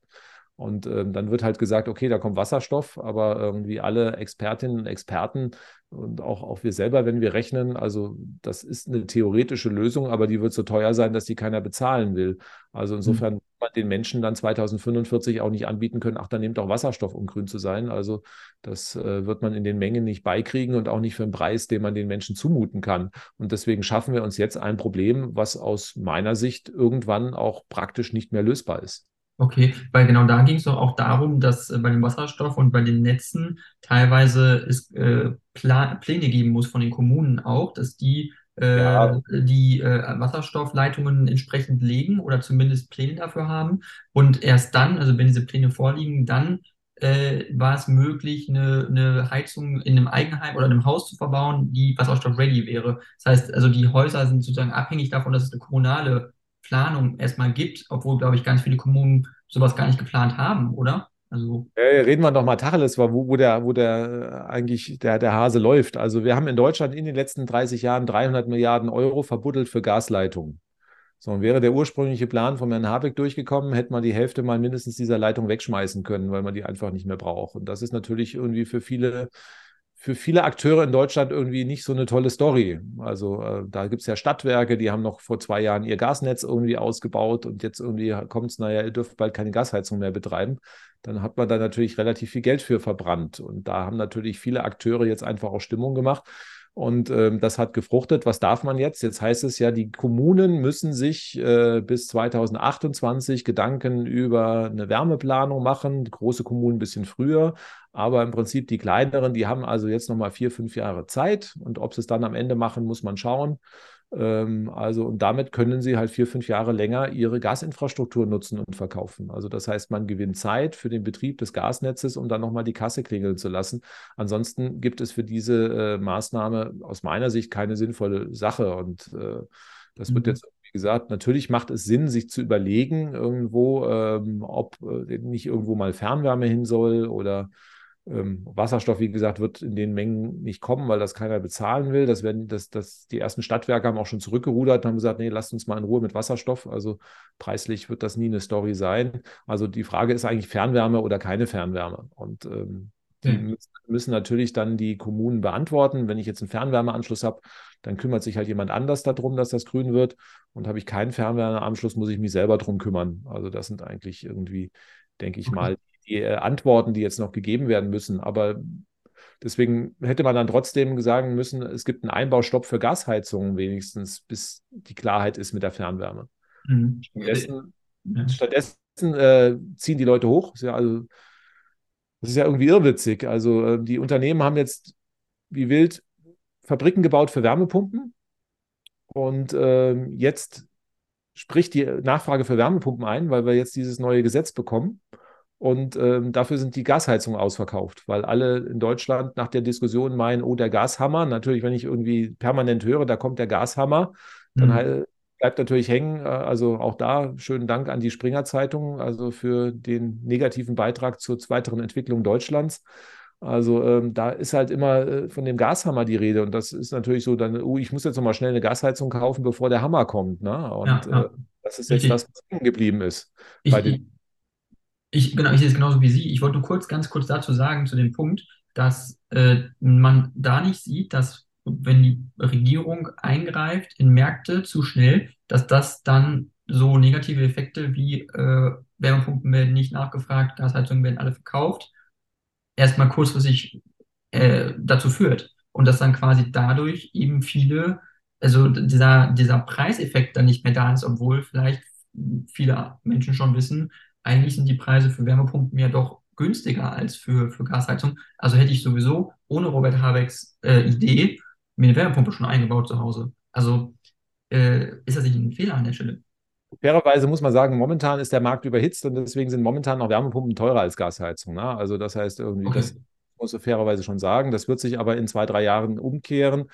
Und ähm, dann wird halt gesagt, okay, da kommt Wasserstoff, aber irgendwie alle Expertinnen und Experten und auch, auch wir selber, wenn wir rechnen, also das ist eine theoretische Lösung, aber die wird so teuer sein, dass die keiner bezahlen will. Also insofern mhm. man den Menschen dann 2045 auch nicht anbieten können, ach, dann nehmt auch Wasserstoff, um grün zu sein. Also das äh, wird man in den Mengen nicht beikriegen und auch nicht für einen Preis, den man den Menschen zumuten kann. Und deswegen schaffen wir uns jetzt ein Problem, was aus meiner Sicht irgendwann auch praktisch nicht mehr lösbar ist. Okay, weil genau da ging es doch auch darum, dass äh, bei dem Wasserstoff und bei den Netzen teilweise es äh, Pläne geben muss von den Kommunen auch, dass die äh, ja. die äh, Wasserstoffleitungen entsprechend legen oder zumindest Pläne dafür haben. Und erst dann, also wenn diese Pläne vorliegen, dann äh, war es möglich, eine, eine Heizung in einem Eigenheim oder einem Haus zu verbauen, die wasserstoff-ready wäre. Das heißt, also die Häuser sind sozusagen abhängig davon, dass es eine kommunale Planung erstmal gibt, obwohl, glaube ich, ganz viele Kommunen sowas gar nicht geplant haben, oder? Also ja, reden wir doch mal Tacheles, wo, wo der, wo der äh, eigentlich der, der Hase läuft. Also wir haben in Deutschland in den letzten 30 Jahren 300 Milliarden Euro verbuddelt für Gasleitungen. So, und wäre der ursprüngliche Plan von Herrn Habeck durchgekommen, hätte man die Hälfte mal mindestens dieser Leitung wegschmeißen können, weil man die einfach nicht mehr braucht. Und das ist natürlich irgendwie für viele für viele Akteure in Deutschland irgendwie nicht so eine tolle Story. Also äh, da gibt es ja Stadtwerke, die haben noch vor zwei Jahren ihr Gasnetz irgendwie ausgebaut und jetzt irgendwie kommt es, naja, ihr dürft bald keine Gasheizung mehr betreiben. Dann hat man da natürlich relativ viel Geld für verbrannt. Und da haben natürlich viele Akteure jetzt einfach auch Stimmung gemacht. Und ähm, das hat gefruchtet. Was darf man jetzt? Jetzt heißt es ja, die Kommunen müssen sich äh, bis 2028 Gedanken über eine Wärmeplanung machen. Die große Kommunen ein bisschen früher. Aber im Prinzip die kleineren, die haben also jetzt nochmal vier, fünf Jahre Zeit. Und ob sie es dann am Ende machen, muss man schauen. Ähm, also, und damit können sie halt vier, fünf Jahre länger ihre Gasinfrastruktur nutzen und verkaufen. Also, das heißt, man gewinnt Zeit für den Betrieb des Gasnetzes, um dann nochmal die Kasse klingeln zu lassen. Ansonsten gibt es für diese äh, Maßnahme aus meiner Sicht keine sinnvolle Sache. Und äh, das mhm. wird jetzt wie gesagt, natürlich macht es Sinn, sich zu überlegen, irgendwo, ähm, ob äh, nicht irgendwo mal Fernwärme hin soll oder ähm, Wasserstoff, wie gesagt, wird in den Mengen nicht kommen, weil das keiner bezahlen will. Das werden, das, das, die ersten Stadtwerke haben auch schon zurückgerudert und haben gesagt, nee, lasst uns mal in Ruhe mit Wasserstoff. Also preislich wird das nie eine Story sein. Also die Frage ist eigentlich Fernwärme oder keine Fernwärme. Und ähm, die müssen, müssen natürlich dann die Kommunen beantworten. Wenn ich jetzt einen Fernwärmeanschluss habe, dann kümmert sich halt jemand anders darum, dass das grün wird. Und habe ich keinen Fernwärmeanschluss, muss ich mich selber darum kümmern. Also das sind eigentlich irgendwie, denke ich okay. mal, die äh, Antworten, die jetzt noch gegeben werden müssen. Aber deswegen hätte man dann trotzdem sagen müssen, es gibt einen Einbaustopp für Gasheizungen wenigstens, bis die Klarheit ist mit der Fernwärme. Mhm. Stattdessen, ja. stattdessen äh, ziehen die Leute hoch. Das ist, ja also, das ist ja irgendwie irrwitzig. Also äh, die Unternehmen haben jetzt wie wild Fabriken gebaut für Wärmepumpen. Und äh, jetzt spricht die Nachfrage für Wärmepumpen ein, weil wir jetzt dieses neue Gesetz bekommen. Und ähm, dafür sind die Gasheizungen ausverkauft, weil alle in Deutschland nach der Diskussion meinen, oh, der Gashammer. Natürlich, wenn ich irgendwie permanent höre, da kommt der Gashammer, dann mhm. halt, bleibt natürlich hängen. Äh, also auch da schönen Dank an die Springer Zeitung, also für den negativen Beitrag zur weiteren Entwicklung Deutschlands. Also ähm, da ist halt immer äh, von dem Gashammer die Rede und das ist natürlich so, dann, oh, ich muss jetzt nochmal schnell eine Gasheizung kaufen, bevor der Hammer kommt. Ne? Und ja, ja. Äh, das ist jetzt Richtig. das, was hängen geblieben ist. Ich, bei den ich, genau, ich sehe es genauso wie Sie. Ich wollte nur kurz, ganz kurz dazu sagen, zu dem Punkt, dass äh, man da nicht sieht, dass wenn die Regierung eingreift in Märkte zu schnell, dass das dann so negative Effekte wie äh, Wärmepumpen werden nicht nachgefragt, Gasheizungen werden alle verkauft, erstmal kurzfristig äh, dazu führt. Und dass dann quasi dadurch eben viele, also dieser, dieser Preiseffekt dann nicht mehr da ist, obwohl vielleicht viele Menschen schon wissen, eigentlich sind die Preise für Wärmepumpen ja doch günstiger als für, für Gasheizung. Also hätte ich sowieso ohne Robert Habecks äh, Idee mir eine Wärmepumpe schon eingebaut zu Hause. Also äh, ist das nicht ein Fehler an der Stelle? Fairerweise muss man sagen, momentan ist der Markt überhitzt und deswegen sind momentan auch Wärmepumpen teurer als Gasheizung. Ne? Also das heißt irgendwie, okay. das muss man fairerweise schon sagen. Das wird sich aber in zwei, drei Jahren umkehren.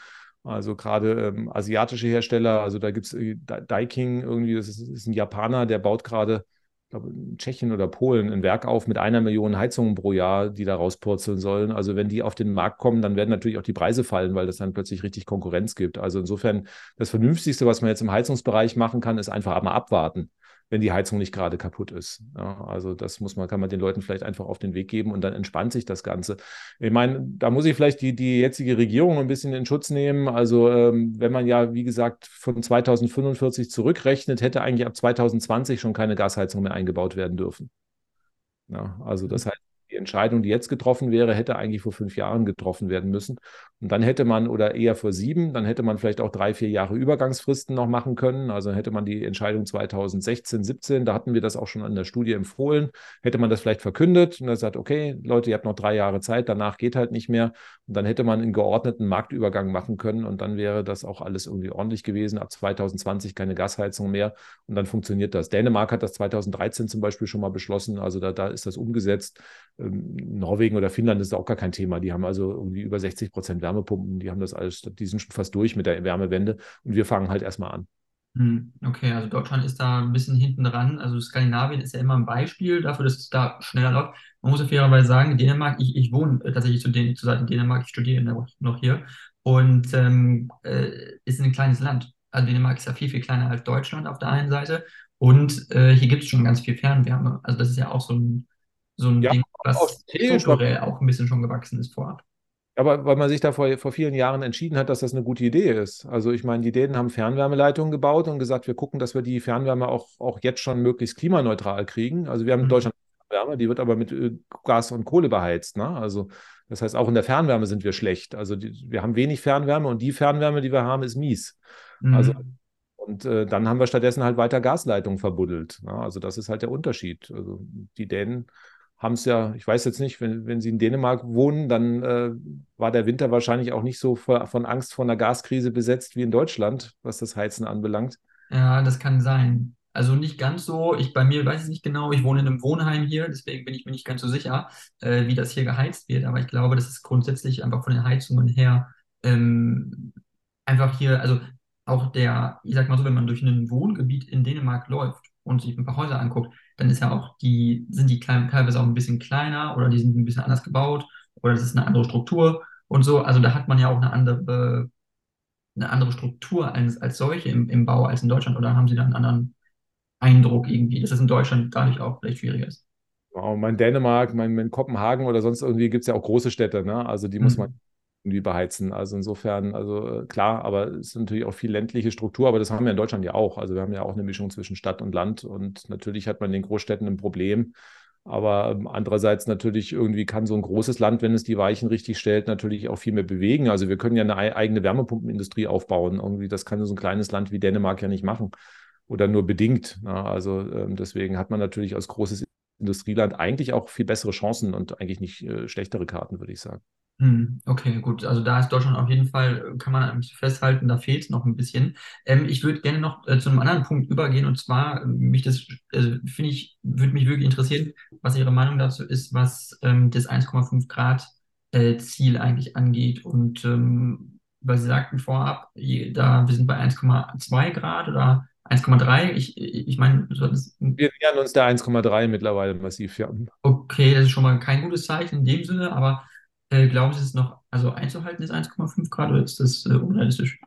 Also gerade ähm, asiatische Hersteller, also da gibt es äh, Daiking irgendwie, das ist, ist, ein Japaner, der baut gerade glaube, in Tschechien oder Polen ein Werk auf mit einer Million Heizungen pro Jahr, die da rauspurzeln sollen. Also wenn die auf den Markt kommen, dann werden natürlich auch die Preise fallen, weil das dann plötzlich richtig Konkurrenz gibt. Also insofern, das Vernünftigste, was man jetzt im Heizungsbereich machen kann, ist einfach einmal abwarten. Wenn die Heizung nicht gerade kaputt ist. Ja, also das muss man, kann man den Leuten vielleicht einfach auf den Weg geben und dann entspannt sich das Ganze. Ich meine, da muss ich vielleicht die, die jetzige Regierung ein bisschen in Schutz nehmen. Also ähm, wenn man ja, wie gesagt, von 2045 zurückrechnet, hätte eigentlich ab 2020 schon keine Gasheizung mehr eingebaut werden dürfen. Ja, also das heißt, die Entscheidung, die jetzt getroffen wäre, hätte eigentlich vor fünf Jahren getroffen werden müssen. Und dann hätte man, oder eher vor sieben, dann hätte man vielleicht auch drei, vier Jahre Übergangsfristen noch machen können. Also hätte man die Entscheidung 2016, 17, da hatten wir das auch schon an der Studie empfohlen, hätte man das vielleicht verkündet und dann sagt, okay, Leute, ihr habt noch drei Jahre Zeit, danach geht halt nicht mehr. Und dann hätte man einen geordneten Marktübergang machen können und dann wäre das auch alles irgendwie ordentlich gewesen. Ab 2020 keine Gasheizung mehr und dann funktioniert das. Dänemark hat das 2013 zum Beispiel schon mal beschlossen, also da, da ist das umgesetzt. Ähm, Norwegen oder Finnland ist auch gar kein Thema. Die haben also irgendwie über 60 Prozent Wärmepumpen, die haben das alles, die sind schon fast durch mit der Wärmewende und wir fangen halt erstmal an. Hm, okay, also Deutschland ist da ein bisschen hinten dran. Also Skandinavien ist ja immer ein Beispiel dafür, dass es da schneller läuft. Man muss ja fairerweise sagen, Dänemark, ich, ich wohne tatsächlich zu, den, zu Seiten Dänemark, ich studiere noch hier und ähm, äh, ist ein kleines Land. Also Dänemark ist ja viel, viel kleiner als Deutschland auf der einen Seite und äh, hier gibt es schon ganz viel Fernwärme. Also das ist ja auch so ein, so ein ja, Ding, was strukturell auch ein bisschen schon gewachsen ist vorab. Aber weil man sich da vor, vor vielen Jahren entschieden hat, dass das eine gute Idee ist. Also ich meine, die Dänen haben Fernwärmeleitungen gebaut und gesagt, wir gucken, dass wir die Fernwärme auch, auch jetzt schon möglichst klimaneutral kriegen. Also wir haben in mhm. Deutschland Fernwärme, die wird aber mit Gas und Kohle beheizt. Ne? Also das heißt, auch in der Fernwärme sind wir schlecht. Also die, wir haben wenig Fernwärme und die Fernwärme, die wir haben, ist mies. Mhm. Also und äh, dann haben wir stattdessen halt weiter Gasleitungen verbuddelt. Ne? Also das ist halt der Unterschied. Also die Dänen haben es ja, ich weiß jetzt nicht, wenn, wenn Sie in Dänemark wohnen, dann äh, war der Winter wahrscheinlich auch nicht so von Angst vor einer Gaskrise besetzt wie in Deutschland, was das Heizen anbelangt. Ja, das kann sein. Also nicht ganz so. Ich bei mir weiß ich nicht genau. Ich wohne in einem Wohnheim hier, deswegen bin ich mir nicht ganz so sicher, äh, wie das hier geheizt wird. Aber ich glaube, das ist grundsätzlich einfach von den Heizungen her ähm, einfach hier, also auch der, ich sag mal so, wenn man durch ein Wohngebiet in Dänemark läuft und sich ein paar Häuser anguckt, dann ist ja auch die, sind die klein, teilweise auch ein bisschen kleiner oder die sind ein bisschen anders gebaut oder das ist eine andere Struktur und so. Also da hat man ja auch eine andere, eine andere Struktur als, als solche im, im Bau als in Deutschland oder haben Sie da einen anderen Eindruck irgendwie, dass das in Deutschland dadurch auch vielleicht schwieriger ist? Wow, mein Dänemark, mein, mein Kopenhagen oder sonst irgendwie gibt es ja auch große Städte, ne? Also die mhm. muss man irgendwie beheizen. Also insofern, also äh, klar, aber es ist natürlich auch viel ländliche Struktur, aber das haben wir in Deutschland ja auch. Also wir haben ja auch eine Mischung zwischen Stadt und Land und natürlich hat man in den Großstädten ein Problem. Aber ähm, andererseits natürlich irgendwie kann so ein großes Land, wenn es die Weichen richtig stellt, natürlich auch viel mehr bewegen. Also wir können ja eine eigene Wärmepumpenindustrie aufbauen. Irgendwie, das kann so ein kleines Land wie Dänemark ja nicht machen oder nur bedingt. Also ähm, deswegen hat man natürlich als großes Industrieland eigentlich auch viel bessere Chancen und eigentlich nicht äh, schlechtere Karten, würde ich sagen. Hm, okay, gut. Also da ist Deutschland auf jeden Fall, kann man festhalten, da fehlt es noch ein bisschen. Ähm, ich würde gerne noch äh, zu einem anderen Punkt übergehen und zwar, äh, mich das, äh, finde ich, würde mich wirklich interessieren, was Ihre Meinung dazu ist, was ähm, das 1,5 Grad äh, Ziel eigentlich angeht. Und ähm, weil Sie sagten vorab, da wir sind bei 1,2 Grad oder 1,3. Ich, ich meine, wir nähern uns der 1,3 mittlerweile massiv, ja. Okay, das ist schon mal kein gutes Zeichen in dem Sinne, aber äh, glauben Sie, es ist noch also einzuhalten ist 1,5 Grad oder ist das äh, unrealistisch?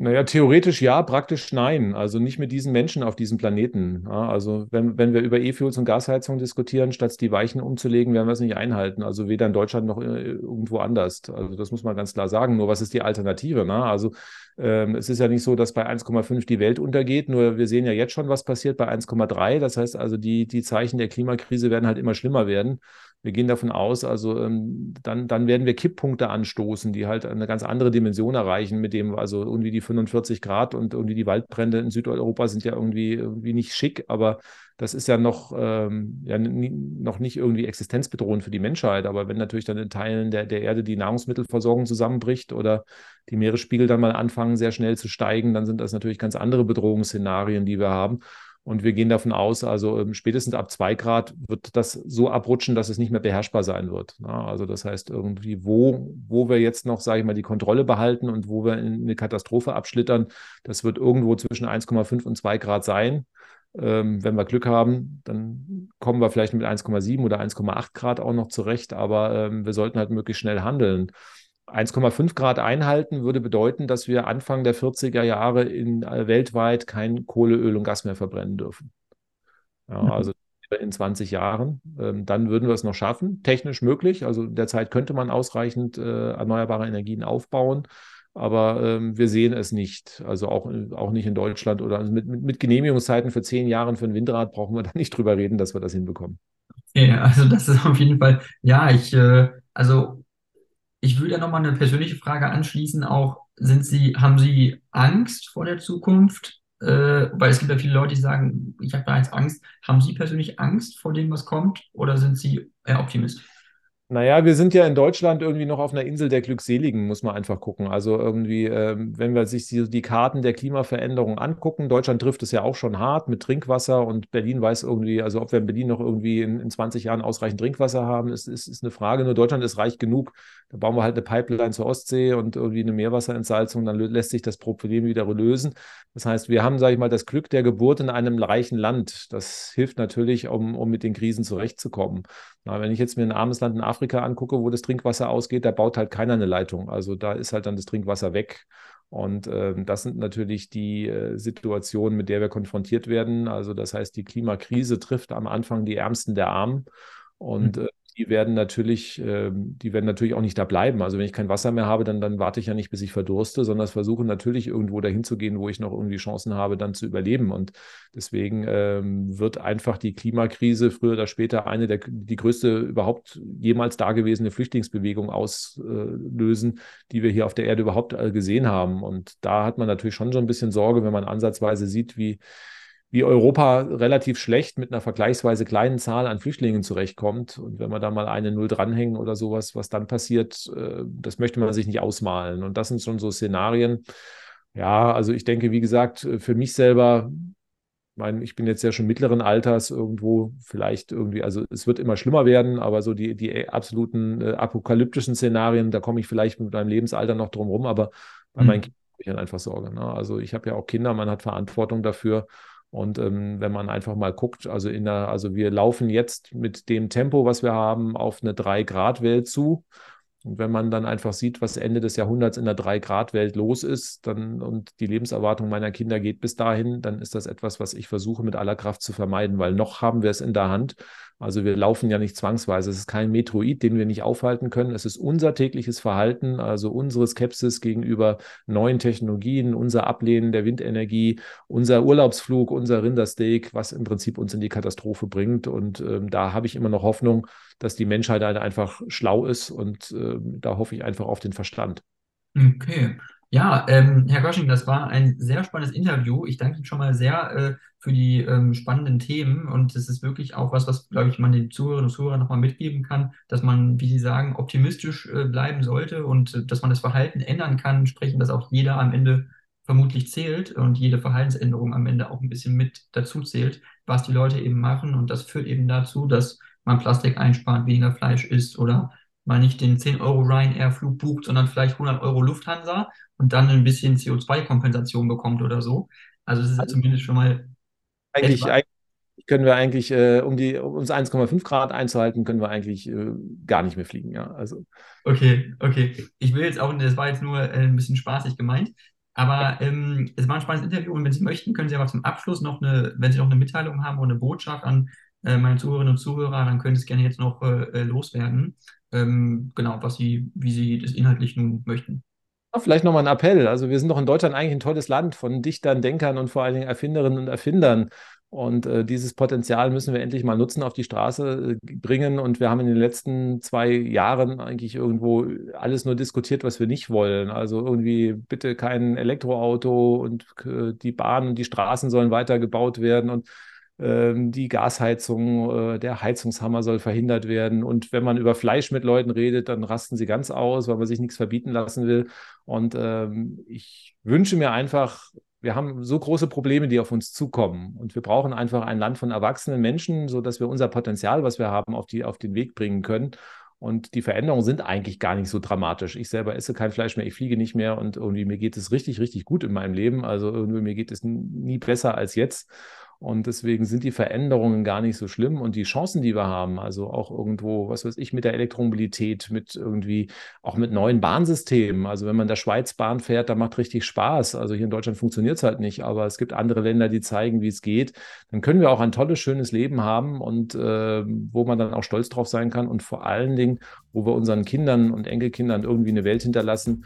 Naja, theoretisch ja, praktisch nein. Also nicht mit diesen Menschen auf diesem Planeten. Also wenn, wenn wir über E-Fuels und Gasheizung diskutieren, statt die Weichen umzulegen, werden wir es nicht einhalten. Also weder in Deutschland noch äh, irgendwo anders. Also das muss man ganz klar sagen. Nur was ist die Alternative? Ne? Also ähm, es ist ja nicht so, dass bei 1,5 die Welt untergeht. Nur wir sehen ja jetzt schon, was passiert bei 1,3. Das heißt also, die, die Zeichen der Klimakrise werden halt immer schlimmer werden. Wir gehen davon aus, also ähm, dann, dann werden wir Kipppunkte anstoßen, die halt eine ganz andere Dimension erreichen, mit dem also irgendwie die 45 Grad und irgendwie die Waldbrände in Südeuropa sind ja irgendwie, irgendwie nicht schick, aber das ist ja noch, ähm, ja, noch nicht irgendwie existenzbedrohend für die Menschheit. Aber wenn natürlich dann in Teilen der, der Erde die Nahrungsmittelversorgung zusammenbricht oder die Meeresspiegel dann mal anfangen, sehr schnell zu steigen, dann sind das natürlich ganz andere Bedrohungsszenarien, die wir haben. Und wir gehen davon aus, also ähm, spätestens ab zwei Grad wird das so abrutschen, dass es nicht mehr beherrschbar sein wird. Also das heißt, irgendwie, wo, wo wir jetzt noch, sage ich mal, die Kontrolle behalten und wo wir in eine Katastrophe abschlittern, das wird irgendwo zwischen 1,5 und 2 Grad sein. Ähm, wenn wir Glück haben, dann kommen wir vielleicht mit 1,7 oder 1,8 Grad auch noch zurecht, aber ähm, wir sollten halt möglichst schnell handeln. 1,5 Grad einhalten würde bedeuten, dass wir Anfang der 40er Jahre in, äh, weltweit kein Kohle, Öl und Gas mehr verbrennen dürfen. Ja, mhm. also in 20 Jahren. Ähm, dann würden wir es noch schaffen, technisch möglich. Also derzeit könnte man ausreichend äh, erneuerbare Energien aufbauen aber ähm, wir sehen es nicht. Also auch, auch nicht in Deutschland oder mit, mit, mit Genehmigungszeiten für zehn Jahre für ein Windrad brauchen wir da nicht drüber reden, dass wir das hinbekommen. Ja, also das ist auf jeden Fall, ja, ich, äh, also ich würde ja nochmal eine persönliche Frage anschließen, auch sind Sie, haben Sie Angst vor der Zukunft? Äh, weil es gibt ja viele Leute, die sagen, ich habe da jetzt Angst. Haben Sie persönlich Angst vor dem, was kommt, oder sind Sie eher Optimist? Naja, wir sind ja in Deutschland irgendwie noch auf einer Insel der Glückseligen, muss man einfach gucken. Also irgendwie, ähm, wenn wir sich die, die, Karten der Klimaveränderung angucken, Deutschland trifft es ja auch schon hart mit Trinkwasser und Berlin weiß irgendwie, also ob wir in Berlin noch irgendwie in, in 20 Jahren ausreichend Trinkwasser haben, ist, ist, ist eine Frage. Nur Deutschland ist reich genug. Da bauen wir halt eine Pipeline zur Ostsee und irgendwie eine Meerwasserentsalzung, dann lässt sich das Problem wieder lösen. Das heißt, wir haben, sage ich mal, das Glück der Geburt in einem reichen Land. Das hilft natürlich, um, um mit den Krisen zurechtzukommen. Na, wenn ich jetzt mir ein armes Land in Afrika angucke, wo das Trinkwasser ausgeht, da baut halt keiner eine Leitung. Also da ist halt dann das Trinkwasser weg. Und äh, das sind natürlich die äh, Situationen, mit der wir konfrontiert werden. Also das heißt, die Klimakrise trifft am Anfang die Ärmsten der Armen. Und mhm. äh, die werden natürlich, äh, die werden natürlich auch nicht da bleiben. Also wenn ich kein Wasser mehr habe, dann, dann warte ich ja nicht, bis ich verdurste, sondern versuche natürlich irgendwo dahin zu gehen, wo ich noch irgendwie Chancen habe, dann zu überleben. Und deswegen ähm, wird einfach die Klimakrise früher oder später eine der die größte überhaupt jemals dagewesene Flüchtlingsbewegung auslösen, die wir hier auf der Erde überhaupt äh, gesehen haben. Und da hat man natürlich schon so ein bisschen Sorge, wenn man ansatzweise sieht, wie wie Europa relativ schlecht mit einer vergleichsweise kleinen Zahl an Flüchtlingen zurechtkommt. Und wenn wir da mal eine Null dranhängen oder sowas, was dann passiert, äh, das möchte man sich nicht ausmalen. Und das sind schon so Szenarien. Ja, also ich denke, wie gesagt, für mich selber, ich meine, ich bin jetzt ja schon mittleren Alters irgendwo, vielleicht irgendwie, also es wird immer schlimmer werden, aber so die, die absoluten äh, apokalyptischen Szenarien, da komme ich vielleicht mit meinem Lebensalter noch drum rum, aber bei mhm. meinen Kindern habe ich dann einfach Sorge. Ne? Also ich habe ja auch Kinder, man hat Verantwortung dafür. Und ähm, wenn man einfach mal guckt, also in der, also wir laufen jetzt mit dem Tempo, was wir haben, auf eine 3-Grad-Welt zu. Und wenn man dann einfach sieht, was Ende des Jahrhunderts in der 3-Grad-Welt los ist, dann und die Lebenserwartung meiner Kinder geht bis dahin, dann ist das etwas, was ich versuche mit aller Kraft zu vermeiden, weil noch haben wir es in der Hand. Also wir laufen ja nicht zwangsweise. Es ist kein Metroid, den wir nicht aufhalten können. Es ist unser tägliches Verhalten, also unsere Skepsis gegenüber neuen Technologien, unser Ablehnen der Windenergie, unser Urlaubsflug, unser Rindersteak, was im Prinzip uns in die Katastrophe bringt. Und ähm, da habe ich immer noch Hoffnung, dass die Menschheit halt einfach schlau ist und äh, da hoffe ich einfach auf den Verstand. Okay. Ja, ähm, Herr Gosching, das war ein sehr spannendes Interview. Ich danke Ihnen schon mal sehr äh, für die ähm, spannenden Themen und es ist wirklich auch was, was, glaube ich, man den Zuhörerinnen und Zuhörern nochmal mitgeben kann, dass man, wie Sie sagen, optimistisch äh, bleiben sollte und äh, dass man das Verhalten ändern kann, sprechen, dass auch jeder am Ende vermutlich zählt und jede Verhaltensänderung am Ende auch ein bisschen mit dazu zählt, was die Leute eben machen und das führt eben dazu, dass man Plastik einspart, weniger Fleisch isst oder mal nicht den 10 Euro Ryanair-Flug bucht, sondern vielleicht 100 Euro Lufthansa und dann ein bisschen CO2-Kompensation bekommt oder so. Also es ist also zumindest schon mal. Eigentlich, eigentlich können wir eigentlich, äh, um die um uns 1,5 Grad einzuhalten, können wir eigentlich äh, gar nicht mehr fliegen. Ja, also. Okay, okay. Ich will jetzt auch, das war jetzt nur äh, ein bisschen spaßig gemeint. Aber ähm, es war ein spannendes Interview und wenn Sie möchten, können Sie aber zum Abschluss noch eine, wenn Sie noch eine Mitteilung haben oder eine Botschaft an äh, meine Zuhörerinnen und Zuhörer, dann können Sie es gerne jetzt noch äh, äh, loswerden. Ähm, genau, was Sie, wie Sie das inhaltlich nun möchten. Vielleicht nochmal ein Appell. Also wir sind doch in Deutschland eigentlich ein tolles Land von Dichtern, Denkern und vor allen Dingen Erfinderinnen und Erfindern. Und äh, dieses Potenzial müssen wir endlich mal nutzen, auf die Straße äh, bringen. Und wir haben in den letzten zwei Jahren eigentlich irgendwo alles nur diskutiert, was wir nicht wollen. Also irgendwie bitte kein Elektroauto und äh, die Bahnen und die Straßen sollen weitergebaut werden. Und die Gasheizung, äh, der Heizungshammer soll verhindert werden. Und wenn man über Fleisch mit Leuten redet, dann rasten sie ganz aus, weil man sich nichts verbieten lassen will. Und ähm, ich wünsche mir einfach, wir haben so große Probleme, die auf uns zukommen. Und wir brauchen einfach ein Land von erwachsenen Menschen, sodass wir unser Potenzial, was wir haben, auf, die, auf den Weg bringen können. Und die Veränderungen sind eigentlich gar nicht so dramatisch. Ich selber esse kein Fleisch mehr, ich fliege nicht mehr und irgendwie mir geht es richtig, richtig gut in meinem Leben. Also irgendwie mir geht es nie besser als jetzt. Und deswegen sind die Veränderungen gar nicht so schlimm und die Chancen, die wir haben, also auch irgendwo, was weiß ich, mit der Elektromobilität, mit irgendwie auch mit neuen Bahnsystemen. Also wenn man in der Schweiz Bahn fährt, da macht richtig Spaß. Also hier in Deutschland funktioniert es halt nicht, aber es gibt andere Länder, die zeigen, wie es geht. Dann können wir auch ein tolles, schönes Leben haben und äh, wo man dann auch stolz drauf sein kann und vor allen Dingen, wo wir unseren Kindern und Enkelkindern irgendwie eine Welt hinterlassen,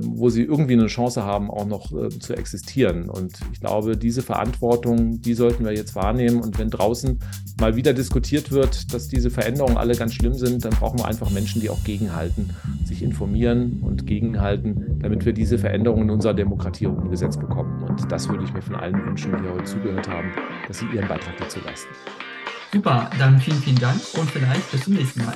wo sie irgendwie eine Chance haben, auch noch äh, zu existieren. Und ich glaube, diese Verantwortung, die sollten wir jetzt wahrnehmen. Und wenn draußen mal wieder diskutiert wird, dass diese Veränderungen alle ganz schlimm sind, dann brauchen wir einfach Menschen, die auch gegenhalten, sich informieren und gegenhalten, damit wir diese Veränderungen in unserer Demokratie umgesetzt bekommen. Und das würde ich mir von allen wünschen, die heute zugehört haben, dass sie ihren Beitrag dazu leisten. Super, dann vielen, vielen Dank und vielleicht bis zum nächsten Mal.